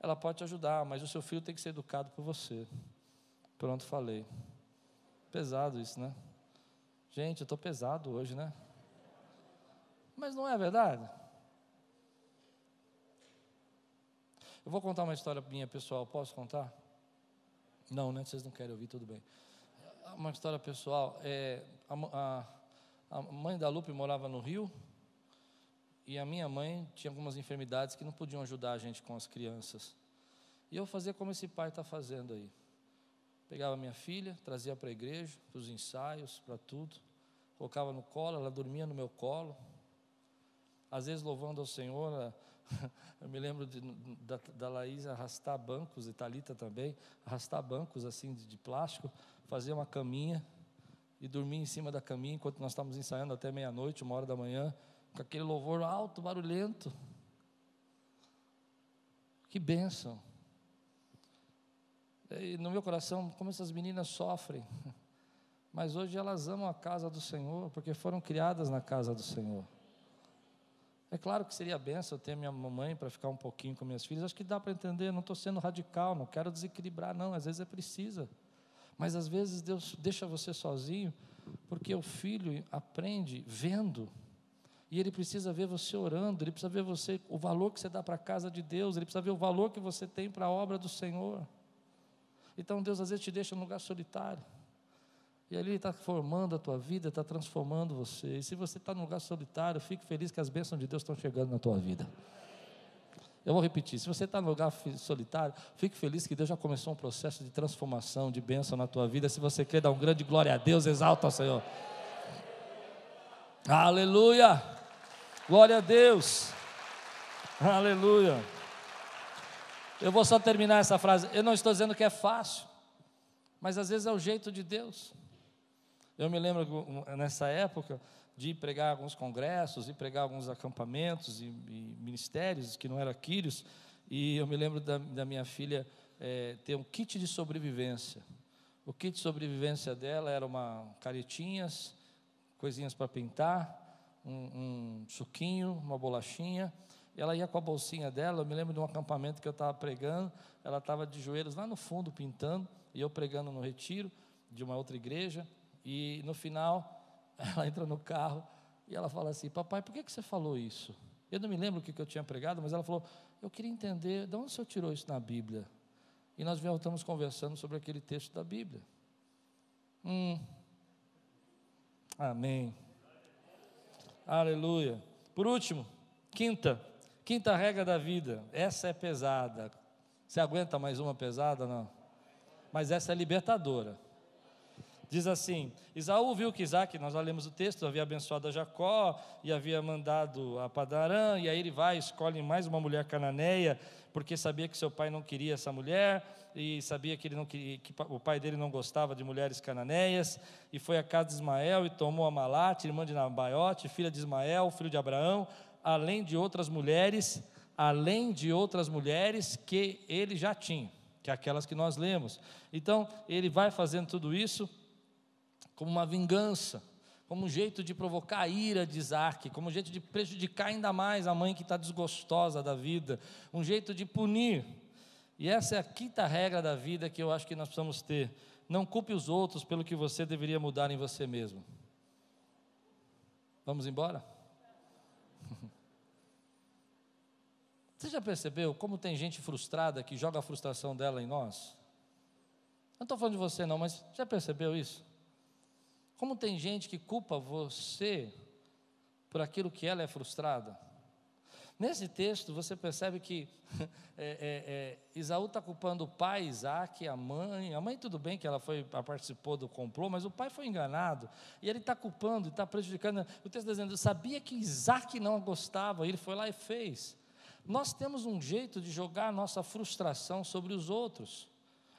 ela pode te ajudar, mas o seu filho tem que ser educado por você. Pronto, falei. Pesado isso, né? Gente, eu estou pesado hoje, né? Mas não é verdade? Eu vou contar uma história minha pessoal, posso contar? Não, né? Vocês não querem ouvir, tudo bem. Uma história pessoal. É, a, a, a mãe da Lupe morava no Rio e a minha mãe tinha algumas enfermidades que não podiam ajudar a gente com as crianças. E eu fazia como esse pai está fazendo aí. Pegava minha filha, trazia para a igreja, para os ensaios, para tudo. Colocava no colo, ela dormia no meu colo. Às vezes louvando ao Senhor, <laughs> Eu me lembro de, da, da Laís arrastar bancos, e Thalita também, arrastar bancos assim de, de plástico, fazer uma caminha e dormir em cima da caminha enquanto nós estávamos ensaiando até meia-noite, uma hora da manhã, com aquele louvor alto, barulhento. Que bênção. E no meu coração, como essas meninas sofrem. <laughs> Mas hoje elas amam a casa do Senhor, porque foram criadas na casa do Senhor. É claro que seria benção ter minha mamãe para ficar um pouquinho com minhas filhas. Acho que dá para entender, não estou sendo radical, não quero desequilibrar, não. Às vezes é precisa. Mas às vezes Deus deixa você sozinho, porque o filho aprende vendo. E ele precisa ver você orando, ele precisa ver você, o valor que você dá para a casa de Deus, ele precisa ver o valor que você tem para a obra do Senhor. Então Deus às vezes te deixa num lugar solitário. E ali está formando a tua vida, está transformando você. E se você está num lugar solitário, fique feliz que as bênçãos de Deus estão chegando na tua vida. Eu vou repetir: se você está no lugar solitário, fique feliz que Deus já começou um processo de transformação, de bênção na tua vida. Se você quer dar um grande glória a Deus, exalta ao Senhor. Aleluia! Glória a Deus! Aleluia! Eu vou só terminar essa frase. Eu não estou dizendo que é fácil, mas às vezes é o jeito de Deus. Eu me lembro nessa época de pregar alguns congressos, e pregar alguns acampamentos e, e, ministérios que não eram quírios, e eu me lembro da, da minha filha é, ter um kit de sobrevivência. O kit de sobrevivência dela era uma caretinhas, coisinhas para pintar, um, um suquinho, uma bolachinha. Ela ia com a bolsinha dela. Eu me lembro de um acampamento que eu estava pregando. Ela estava de joelhos lá no fundo pintando, e eu pregando no retiro de uma outra igreja. E no final, <laughs> ela entra no carro e ela fala assim: Papai, por que, que você falou isso? Eu não me lembro o que, que eu tinha pregado, mas ela falou: Eu queria entender de onde o senhor tirou isso na Bíblia. E nós voltamos conversando sobre aquele texto da Bíblia. Hum. Amém. Aleluia. Por último, quinta, quinta regra da vida. Essa é pesada. Você aguenta mais uma pesada? Não. Mas essa é libertadora. Diz assim: Isaú viu que Isaac, nós lemos o texto, havia abençoado a Jacó e havia mandado a Padarã, e aí ele vai, escolhe mais uma mulher cananeia, porque sabia que seu pai não queria essa mulher, e sabia que, ele não queria, que o pai dele não gostava de mulheres cananeias, e foi à casa de Ismael e tomou a Malate, irmã de Nabaiote, filha de Ismael, filho de Abraão, além de outras mulheres, além de outras mulheres que ele já tinha, que é aquelas que nós lemos. Então, ele vai fazendo tudo isso como uma vingança, como um jeito de provocar a ira de Isaac, como um jeito de prejudicar ainda mais a mãe que está desgostosa da vida, um jeito de punir. E essa é a quinta regra da vida que eu acho que nós precisamos ter. Não culpe os outros pelo que você deveria mudar em você mesmo. Vamos embora? <laughs> Você já percebeu como tem gente frustrada que joga a frustração dela em nós? Não estou falando de você, não, mas já percebeu isso? Como tem gente que culpa você por aquilo que ela é frustrada? Nesse texto você percebe que <laughs> é, é, é, Isaú está culpando o pai, Isaac, a mãe. A mãe, tudo bem que ela foi, participou do complô, mas o pai foi enganado. E ele está culpando, está prejudicando. O texto está dizendo: sabia que Isaac não gostava, ele foi lá e fez. Nós temos um jeito de jogar a nossa frustração sobre os outros.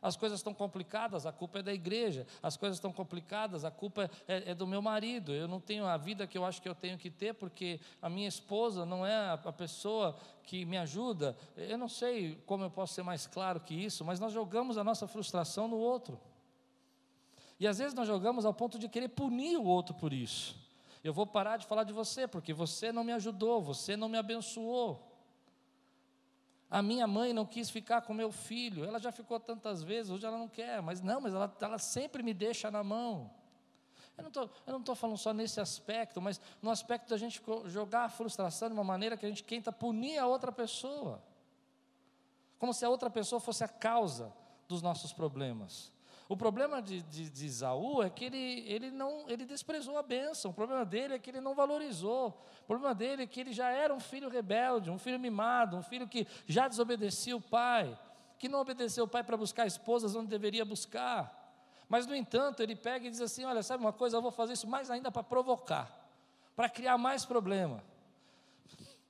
As coisas estão complicadas, a culpa é da igreja. As coisas estão complicadas, a culpa é, é, do meu marido. Eu não tenho a vida que eu acho que eu tenho que ter, porque a minha esposa não é a, pessoa que me ajuda. Eu não sei como eu posso ser mais claro que isso, mas nós jogamos a nossa frustração no outro. E às vezes nós jogamos ao ponto de querer punir o outro por isso. Eu vou parar de falar de você, porque você não me ajudou, você não me abençoou. A minha mãe não quis ficar com meu filho, ela já ficou tantas vezes, hoje ela não quer, mas não, mas ela, ela sempre me deixa na mão. Eu não estou falando só nesse aspecto, mas no aspecto da gente jogar a frustração de uma maneira que a gente tenta punir a outra pessoa, como se a outra pessoa fosse a causa dos nossos problemas. O problema de, de, de Isaú é que ele, ele, não, ele desprezou a bênção. O problema dele é que ele não valorizou. O problema dele é que ele já era um filho rebelde, um filho mimado, um filho que já desobedecia o pai, que não obedeceu o pai para buscar esposas onde deveria buscar. Mas, no entanto, ele pega e diz assim: Olha, sabe uma coisa, eu vou fazer isso mais ainda para provocar, para criar mais problema.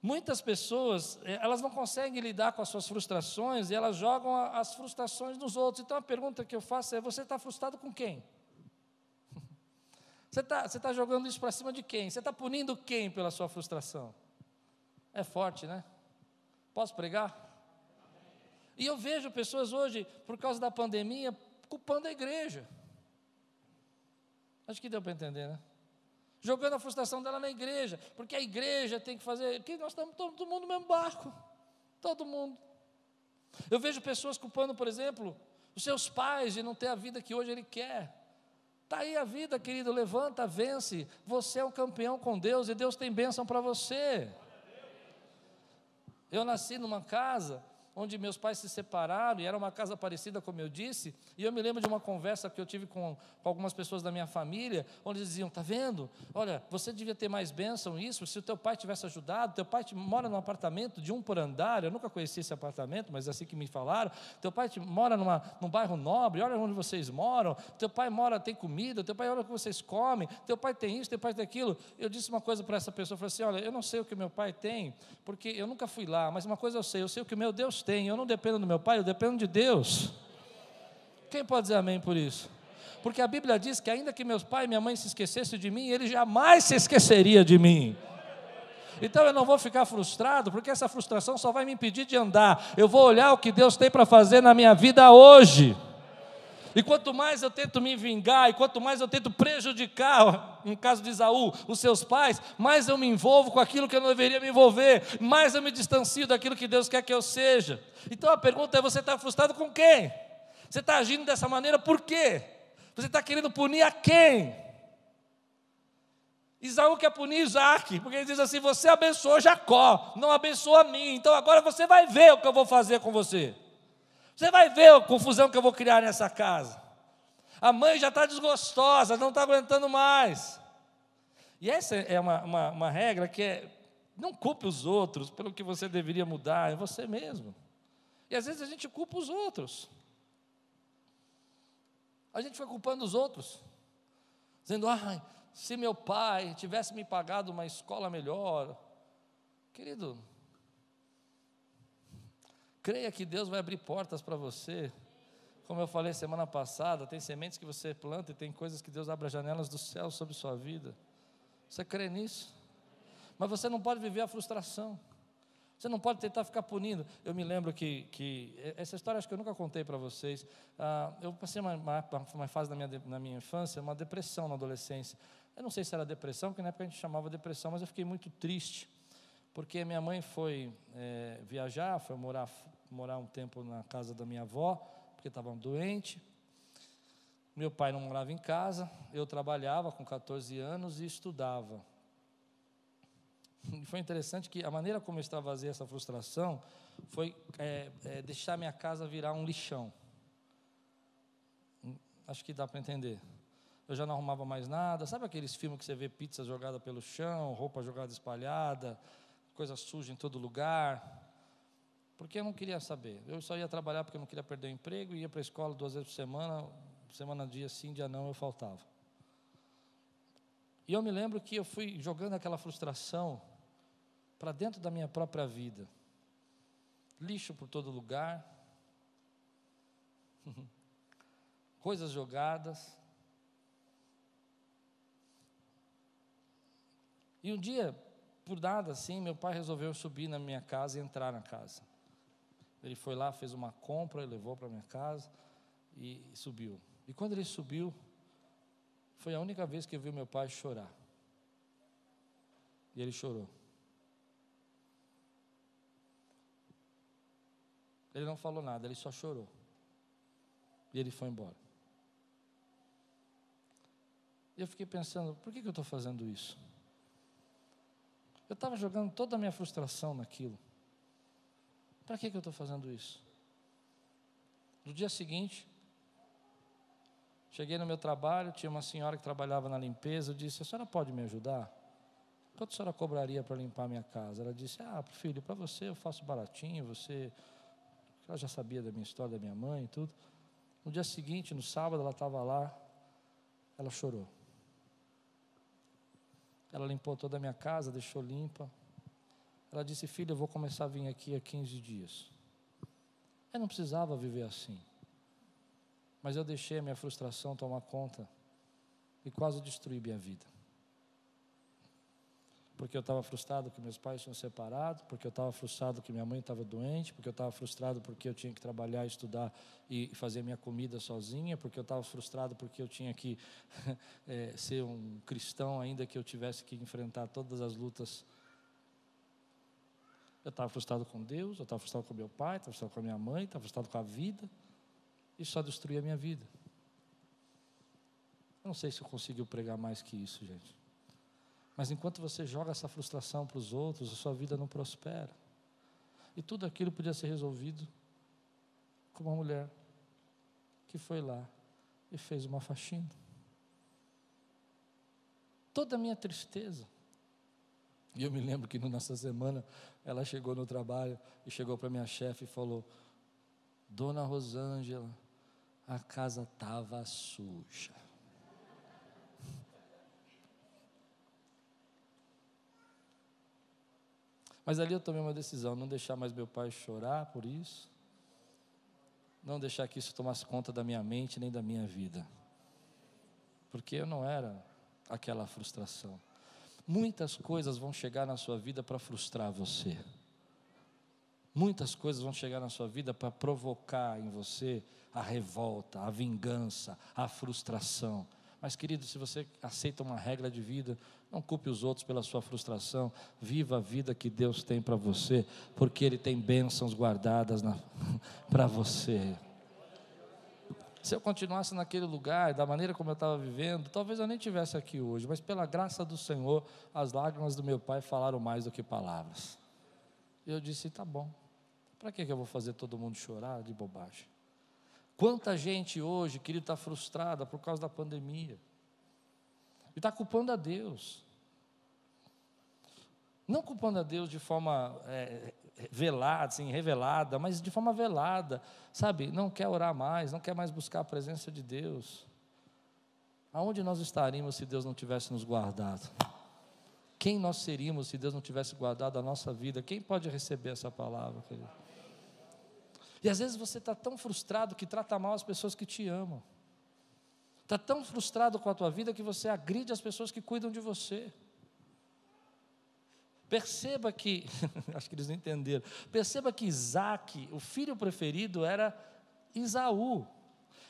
Muitas pessoas, eh, elas não conseguem lidar com as suas frustrações e elas jogam as frustrações nos outros. Então a pergunta que eu faço é: você está frustrado com quem? <laughs> Você está tá jogando isso para cima de quem? Você está punindo quem pela sua frustração? É forte, né? Posso pregar? E eu vejo pessoas hoje, por causa da pandemia, culpando a igreja. Acho que deu para entender, né? Jogando a frustração dela na igreja, porque a igreja tem que fazer, porque nós estamos todo mundo no mesmo barco, todo mundo. Eu vejo pessoas culpando, por exemplo, os seus pais de não ter a vida que hoje ele quer. Está aí a vida, querido, levanta, vence. Você é um campeão com Deus e Deus tem bênção para você. Eu nasci numa casa onde meus pais se separaram, e era uma casa parecida, como eu disse, e eu me lembro de uma conversa que eu tive com, com algumas pessoas da minha família, onde diziam, tá vendo, olha, você devia ter mais bênção isso, se o teu pai tivesse ajudado, teu pai mora num apartamento de um por andar, eu nunca conheci esse apartamento, mas é assim que me falaram, teu pai mora numa, num bairro nobre, olha onde vocês moram, teu pai mora, tem comida, teu pai olha o que vocês comem, teu pai tem isso, teu pai tem aquilo, eu disse uma coisa para essa pessoa, eu falei assim, olha, eu não sei o que meu pai tem, porque eu nunca fui lá, mas uma coisa eu sei, eu sei o que meu Deus Eu não dependo do meu pai, eu dependo de Deus. Quem pode dizer amém por isso? Porque a Bíblia diz que ainda que meus pai e minha mãe se esquecessem de mim, ele jamais se esqueceria de mim. Então eu não vou ficar frustrado, porque essa frustração só vai me impedir de andar. Eu vou olhar o que Deus tem para fazer na minha vida hoje. E quanto mais eu tento me vingar, e quanto mais eu tento prejudicar, no caso de Isaú, os seus pais, mais eu me envolvo com aquilo que eu não deveria me envolver, mais eu me distancio daquilo que Deus quer que eu seja. Então a pergunta é: você está frustrado com quem? Você está agindo dessa maneira por quê? Você está querendo punir a quem? Isaú quer punir Isaac, porque ele diz assim: Você abençoou Jacó, não abençoa a mim, então agora você vai ver o que eu vou fazer com você. Você vai ver a confusão que eu vou criar nessa casa. A mãe já está desgostosa, não está aguentando mais. E essa é uma, uma, uma, regra que é: não culpe os outros pelo que você deveria mudar, é você mesmo. E às vezes a gente culpa os outros. A gente foi culpando os outros, dizendo: ai, se meu pai tivesse me pagado uma escola melhor. Querido, Creia que Deus vai abrir portas para você. Como eu falei semana passada, tem sementes que você planta e tem coisas que Deus abre as janelas do céu sobre sua vida. Você crê nisso? Mas você não pode viver a frustração. Você não pode tentar ficar punindo. Eu me lembro que, que essa história acho que eu nunca contei para vocês. Ah, eu passei uma, uma, uma fase na minha, na minha infância, uma depressão na adolescência. Eu não sei se era depressão, porque na época a gente chamava depressão, mas eu fiquei muito triste, porque minha mãe foi é, viajar, foi morar, morar um tempo na casa da minha avó, porque estava doente. Meu pai não morava em casa, eu trabalhava com 14 anos e estudava. E foi interessante que a maneira como eu extravasei essa frustração foi é, é, deixar minha casa virar um lixão. Acho que dá para entender. Eu já não arrumava mais nada. Sabe aqueles filmes que você vê pizza jogada pelo chão, roupa jogada espalhada, coisa suja em todo lugar? Porque eu não queria saber. Eu só ia trabalhar porque eu não queria perder o emprego, ia para a escola duas vezes por semana, semana dia sim, dia não, eu faltava. E eu me lembro que eu fui jogando aquela frustração para dentro da minha própria vida. Lixo por todo lugar, <laughs> coisas jogadas. E um dia, por nada assim, meu pai resolveu subir na minha casa e entrar na casa. Ele foi lá, fez uma compra, levou para minha casa e subiu. E quando ele subiu, foi a única vez que eu vi meu pai chorar. E ele chorou. Ele não falou nada, ele só chorou. E ele foi embora. E eu fiquei pensando, por que, que eu estou fazendo isso? Eu estava jogando toda a minha frustração naquilo. Para que, que eu estou fazendo isso? No dia seguinte, cheguei no meu trabalho, tinha uma senhora que trabalhava na limpeza, eu disse, a senhora pode me ajudar? Quanto a senhora cobraria para limpar minha casa? Ela disse, ah, filho, para você eu faço baratinho, você ela já sabia da minha história, da minha mãe e tudo. No dia seguinte, no sábado, ela estava lá, ela chorou. Ela limpou toda a minha casa, deixou limpa. Ela disse: Filha, eu vou começar a vir aqui há 15 dias. Eu não precisava viver assim. Mas eu deixei a minha frustração tomar conta e quase destruí minha vida porque eu estava frustrado que meus pais tinham separado, porque eu estava frustrado que minha mãe estava doente, porque eu estava frustrado porque eu tinha que trabalhar, estudar e fazer minha comida sozinha, porque eu estava frustrado porque eu tinha que é, <laughs> ser um cristão ainda que eu tivesse que enfrentar todas as lutas. Eu estava frustrado com Deus, eu estava frustrado com meu pai, estava frustrado com a minha mãe, estava frustrado com a vida, e só destruía a minha vida. Eu não sei se eu consigo pregar mais que isso, gente. Mas enquanto você joga essa frustração para os outros, a sua vida não prospera. E tudo aquilo podia ser resolvido com uma mulher que foi lá e fez uma faxina. Toda a minha tristeza. E eu me lembro que nessa semana ela chegou no trabalho e chegou para minha chefe e falou: Dona Rosângela, a casa estava suja. Mas ali eu tomei uma decisão, não deixar mais meu pai chorar por isso, não deixar que isso tomasse conta da minha mente nem da minha vida, porque eu não era aquela frustração. Muitas coisas vão chegar na sua vida para frustrar você. Muitas coisas vão chegar na sua vida para provocar em você a revolta, a vingança, a frustração. Mas, querido, se você aceita uma regra de vida, não culpe os outros pela sua frustração. Viva a vida que Deus tem para você, porque Ele tem bênçãos guardadas <laughs> para você. Se eu continuasse naquele lugar, da maneira como eu estava vivendo, talvez eu nem tivesse aqui hoje, mas pela graça do Senhor, as lágrimas do meu pai falaram mais do que palavras. E eu disse: tá bom, para que eu vou fazer todo mundo chorar de bobagem? Quanta gente hoje, querido, está frustrada por causa da pandemia. E está culpando a Deus. Não culpando a Deus de forma é, velada, assim, revelada, mas de forma velada, sabe? Não quer orar mais, não quer mais buscar a presença de Deus. Aonde nós estaríamos se Deus não tivesse nos guardado? Quem nós seríamos se Deus não tivesse guardado a nossa vida? Quem pode receber essa palavra, querido? E às vezes você está tão frustrado que trata mal as pessoas que te amam. Está tão frustrado com a tua vida que você agride as pessoas que cuidam de você. Perceba que, <laughs> acho que eles não entenderam. Perceba que Isaac, o filho preferido, era Isaú.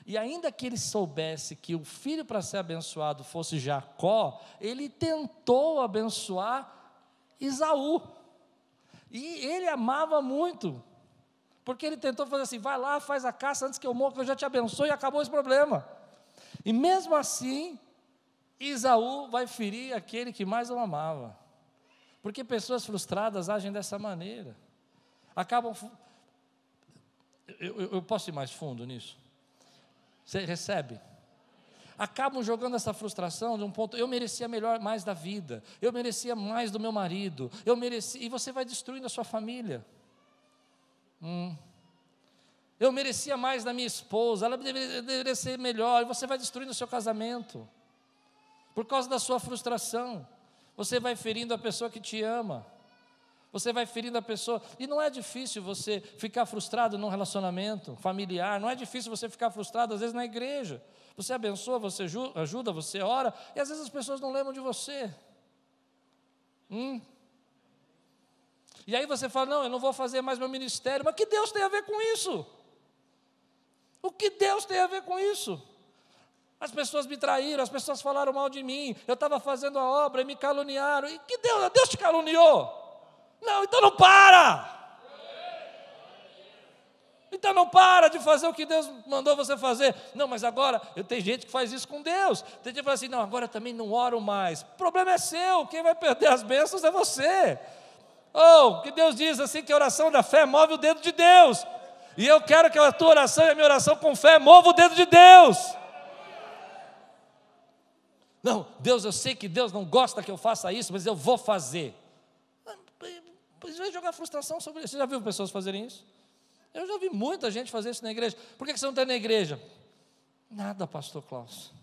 E ainda que ele soubesse que o filho para ser abençoado fosse Jacó, ele tentou abençoar Isaú. E ele amava muito. Porque ele tentou fazer assim: vai lá, faz a caça antes que eu morra, que eu já te abençoe e acabou esse problema. E mesmo assim, Isaú vai ferir aquele que mais o amava. Porque pessoas frustradas agem dessa maneira. Acabam. Eu, eu, posso ir mais fundo nisso? Você recebe? acabam jogando essa frustração de um ponto, eu merecia melhor mais da vida, eu merecia mais do meu marido, eu merecia, e você vai destruindo a sua família. Hum. Eu merecia mais da minha esposa, ela deveria, deveria ser melhor, e você vai destruindo o seu casamento, por causa da sua frustração. Você vai ferindo a pessoa que te ama. Você vai ferindo a pessoa. E não é difícil você ficar frustrado num relacionamento familiar. Não é difícil você ficar frustrado, às vezes, na igreja. Você abençoa, você ajuda, você ora. E às vezes as pessoas não lembram de você. Hum. E aí você fala: Não, eu não vou fazer mais meu ministério. Mas que Deus tem a ver com isso? O que Deus tem a ver com isso? As pessoas me traíram, as pessoas falaram mal de mim, eu estava fazendo a obra e me caluniaram. E que Deus, Deus te caluniou? Não, então não para. Então não para de fazer o que Deus mandou você fazer. Não, mas agora, eu tenho gente que faz isso com Deus. Tem gente que fala assim, não, agora também não oro mais. O problema é seu, quem vai perder as bênçãos é você. Ou, oh, que Deus diz assim, que a oração da fé move o dedo de Deus. E eu quero que a tua oração e a minha oração com fé mova o dedo de Deus. Não, Deus, eu sei que Deus não gosta que eu faça isso, mas eu vou fazer. Pois vai jogar frustração sobre isso. Você já viu pessoas fazerem isso? Eu já vi muita gente fazer isso na igreja. Por que você não está na igreja? Nada, pastor Klaus.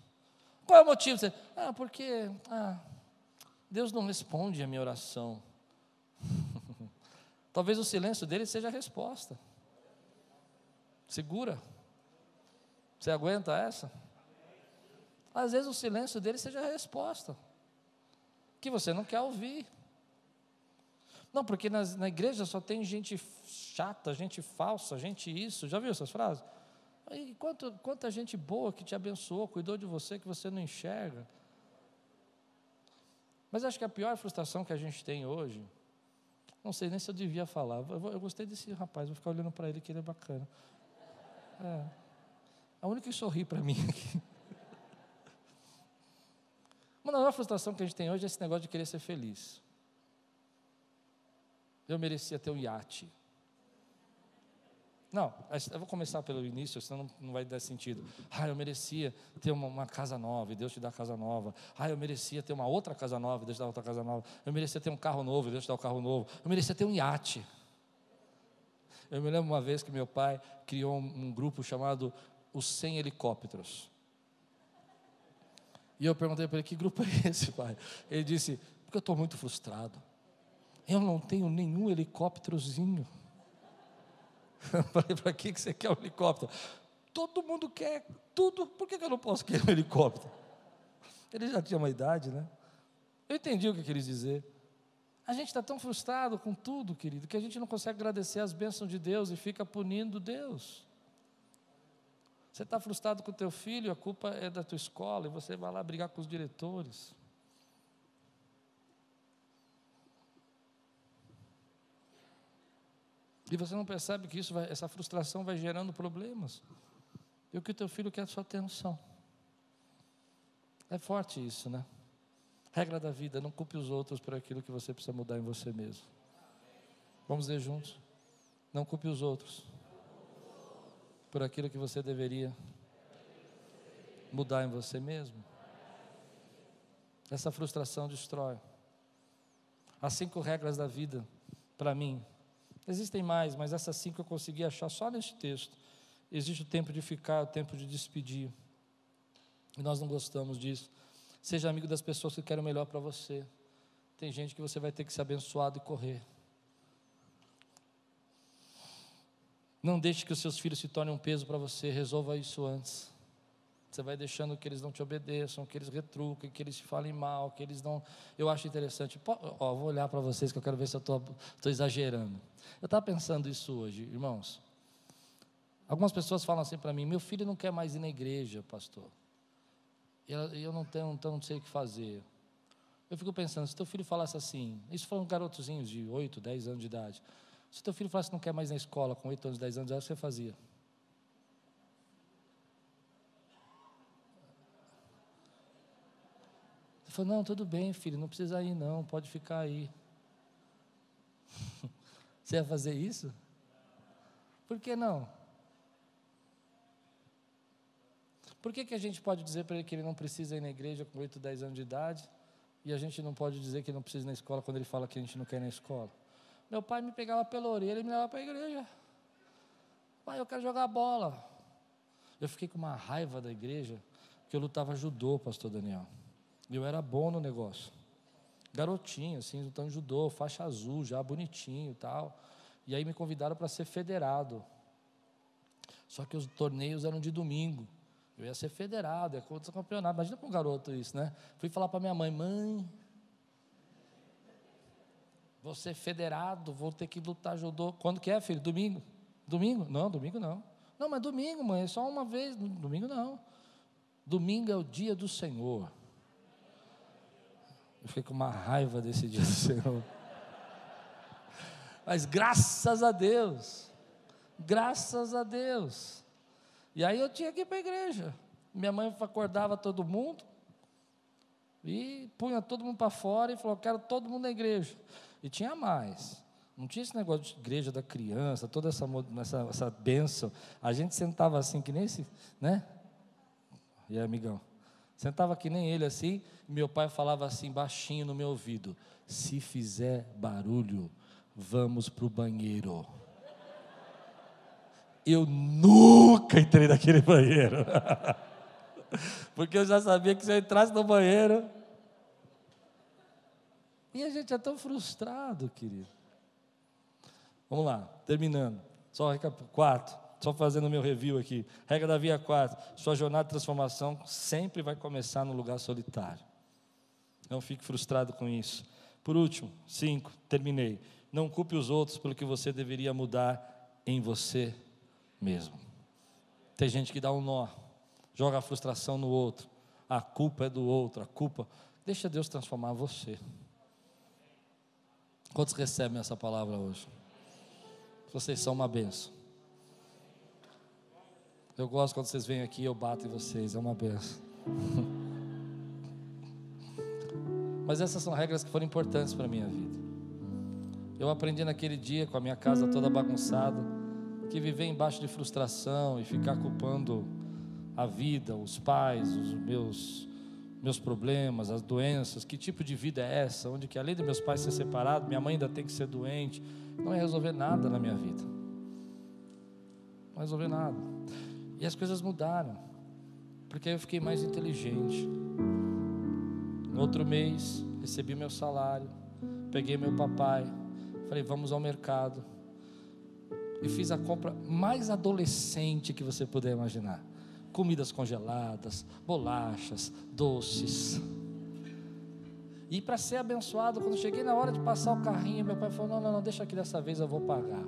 Qual é o motivo? Ah, porque ah, Deus não responde a minha oração. <laughs> Talvez o silêncio dele seja a resposta. Segura. Você aguenta essa? Às vezes o silêncio dele seja a resposta, que você não quer ouvir. Não, porque nas, na igreja só tem gente chata, gente falsa, gente isso. Já viu essas frases? E quanto, quanta gente boa que te abençoou, cuidou de você, que você não enxerga. Mas acho que a pior frustração que a gente tem hoje, não sei nem se eu devia falar. Eu, eu gostei desse rapaz, vou ficar olhando para ele, que ele é bacana. É. A única que sorri para mim aqui. Uma das maiores frustrações que a gente tem hoje é esse negócio de querer ser feliz. Eu merecia ter um iate. Não, eu vou começar pelo início, senão não, vai dar sentido. Ah, eu merecia ter uma, uma, casa nova, e Deus te dá casa nova. Ah, eu merecia ter uma outra casa nova, e Deus te dá outra casa nova. Eu merecia ter um carro novo, e Deus te dá um carro novo. Eu merecia ter um iate. Eu me lembro uma vez que meu pai criou um, um grupo chamado Os 100 Helicópteros. E eu perguntei para ele: que grupo é <laughs> esse, pai? Ele disse: porque eu estou muito frustrado. Eu não tenho nenhum helicópterozinho. <laughs> Eu falei: para que você quer um helicóptero? Todo mundo quer tudo, por que eu não posso querer um helicóptero? Ele já tinha uma idade, né? Eu entendi o que quis dizer. A gente está tão frustrado com tudo, querido, que a gente não consegue agradecer as bênçãos de Deus e fica punindo Deus. Você está frustrado com o teu filho, a culpa é da tua escola, e você vai lá brigar com os diretores. E você não percebe que isso vai, essa frustração vai gerando problemas. E o que o teu filho quer é a sua atenção. É forte isso, né? Regra da vida, não culpe os outros por aquilo que você precisa mudar em você mesmo. Vamos ler juntos? Não culpe os outros por aquilo que você deveria mudar em você mesmo. Essa frustração destrói. As cinco regras da vida, para mim, existem mais, mas essas cinco eu consegui achar só neste texto. Existe o tempo de ficar, o tempo de despedir. E nós não gostamos disso. Seja amigo das pessoas que querem o melhor para você. Tem gente que você vai ter que ser abençoado e correr. Não deixe que os seus filhos se tornem um peso para você, resolva isso antes. Você vai deixando que eles não te obedeçam, que eles retruquem, que eles falem mal, que eles não. Eu acho interessante. Ó, vou olhar para vocês que eu quero ver se eu estou exagerando. Eu estava pensando isso hoje, irmãos. Algumas pessoas falam assim para mim: meu filho não quer mais ir na igreja, pastor. E eu não tenho, então não sei o que fazer. Eu fico pensando, se teu filho falasse assim, isso foram garotozinhos de 8, 10 anos de idade. Se teu filho falasse que não quer mais na escola com 8 anos, 10 anos você fazia? falou: Não, tudo bem, filho, não precisa ir, não, pode ficar aí. <laughs> Você ia fazer isso? Por que não? Por que, que a gente pode dizer para ele que ele não precisa ir na igreja com 8, 10 anos de idade e a gente não pode dizer que ele não precisa ir na escola quando ele fala que a gente não quer ir na escola? Meu pai me pegava pela orelha e me levava para a igreja. Pai, eu quero jogar bola. Eu fiquei com uma raiva da igreja, porque eu lutava judô, pastor Daniel. Eu era bom no negócio. Garotinho, assim, lutando judô, faixa azul, já bonitinho e tal. E aí me convidaram para ser federado. Só que os torneios eram de domingo. Eu ia ser federado, ia contra o campeonato. Imagina para um garoto isso, né? Fui falar para minha mãe, mãe, vou ser federado, vou ter que lutar judô. Quando que é, filho? Domingo? Domingo? Não, domingo não. Não, mas domingo, mãe, é só uma vez. Domingo não. Domingo é o dia do Senhor. Eu fiquei com uma raiva desse dia do Senhor. Mas graças a Deus, graças a Deus. E aí eu tinha que ir para a igreja. Minha mãe acordava todo mundo e punha todo mundo para fora e falou: Quero todo mundo na igreja. E tinha mais. Não tinha esse negócio de igreja da criança, toda essa, essa, essa bênção. A gente sentava assim, que nem esse, né? E aí, amigão? Sentava que nem ele assim, meu pai falava assim baixinho no meu ouvido: Se fizer barulho, vamos para o banheiro. Eu nunca entrei naquele <laughs> banheiro. <laughs> Porque eu já sabia que se eu entrasse no banheiro. E a gente é tão frustrado, querido. Vamos lá, terminando. Só recap... quatro. Só fazendo meu review aqui. Regra da via 4. Sua jornada de transformação sempre vai começar no lugar solitário. Não fique frustrado com isso. Por último, cinco, terminei. Não culpe os outros pelo que você deveria mudar em você mesmo. Tem gente que dá um nó, joga a frustração no outro. A culpa é do outro, a culpa. Deixa Deus transformar você. Quantos recebem essa palavra hoje? Vocês são uma benção. Eu gosto quando vocês vêm aqui, eu bato em vocês, é uma benção. <laughs> Mas essas são regras que foram importantes para a minha vida. Eu aprendi naquele dia, com a minha casa toda bagunçada, que viver embaixo de frustração e ficar culpando a vida, os pais, os meus meus problemas, as doenças, que tipo de vida é essa, onde que além de meus pais ser separados, minha mãe ainda tem que ser doente, não vai resolver nada na minha vida. Não vai resolver nada. E as coisas mudaram, porque eu fiquei mais inteligente. No outro mês, recebi meu salário, peguei meu papai, falei, vamos ao mercado. E fiz a compra mais adolescente que você puder imaginar: comidas congeladas, bolachas, doces. E para ser abençoado, quando cheguei na hora de passar o carrinho, meu pai falou: Não, não, não, deixa aqui dessa vez eu vou pagar.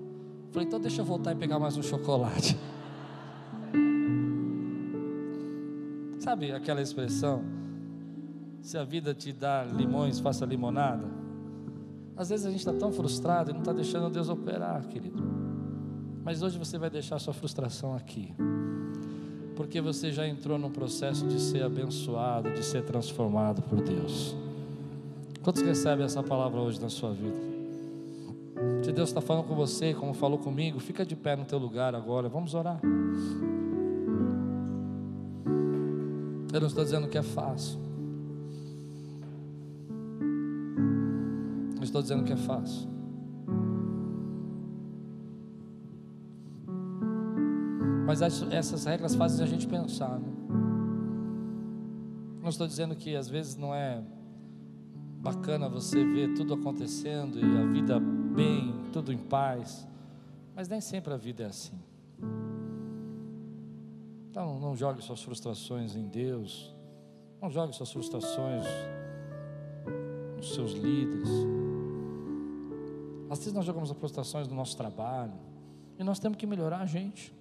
Falei: Então deixa eu voltar e pegar mais um chocolate. <laughs> Sabe aquela expressão? Se a vida te dá limões, faça limonada. Às vezes a gente está tão frustrado e não está deixando Deus operar, querido. Mas hoje você vai deixar sua frustração aqui. Porque você já entrou num processo de ser abençoado, de ser transformado por Deus. Quantos recebem essa palavra hoje na sua vida? Se Deus está falando com você, como falou comigo, fica de pé no teu lugar agora. Vamos orar. Eu não estou dizendo que é fácil. Não estou dizendo que é fácil. Mas essas regras fazem a gente pensar. Né? Não estou dizendo que às vezes não é bacana você ver tudo acontecendo e a vida bem, tudo em paz. Mas nem sempre a vida é assim. Então, não jogue suas frustrações em Deus. Não jogue suas frustrações nos seus líderes. Às vezes nós jogamos as frustrações no nosso trabalho. E nós temos que melhorar a gente.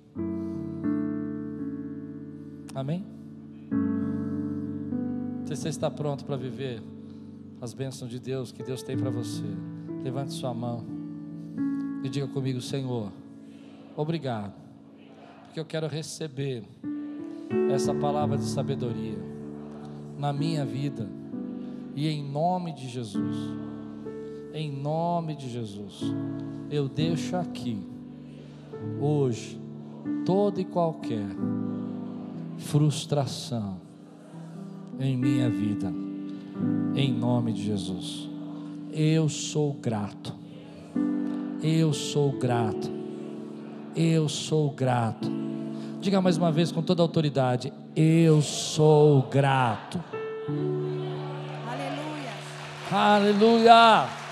Amém? Se você está pronto para viver as bênçãos de Deus que Deus tem para você, levante sua mão e diga comigo: Senhor, obrigado, porque eu quero receber essa palavra de sabedoria na minha vida e em nome de Jesus. Em nome de Jesus, eu deixo aqui hoje toda e qualquer frustração em minha vida, em nome de Jesus. Eu sou grato, eu sou grato, eu sou grato. Diga mais uma vez com toda a autoridade: Eu sou grato. Aleluia. Aleluia.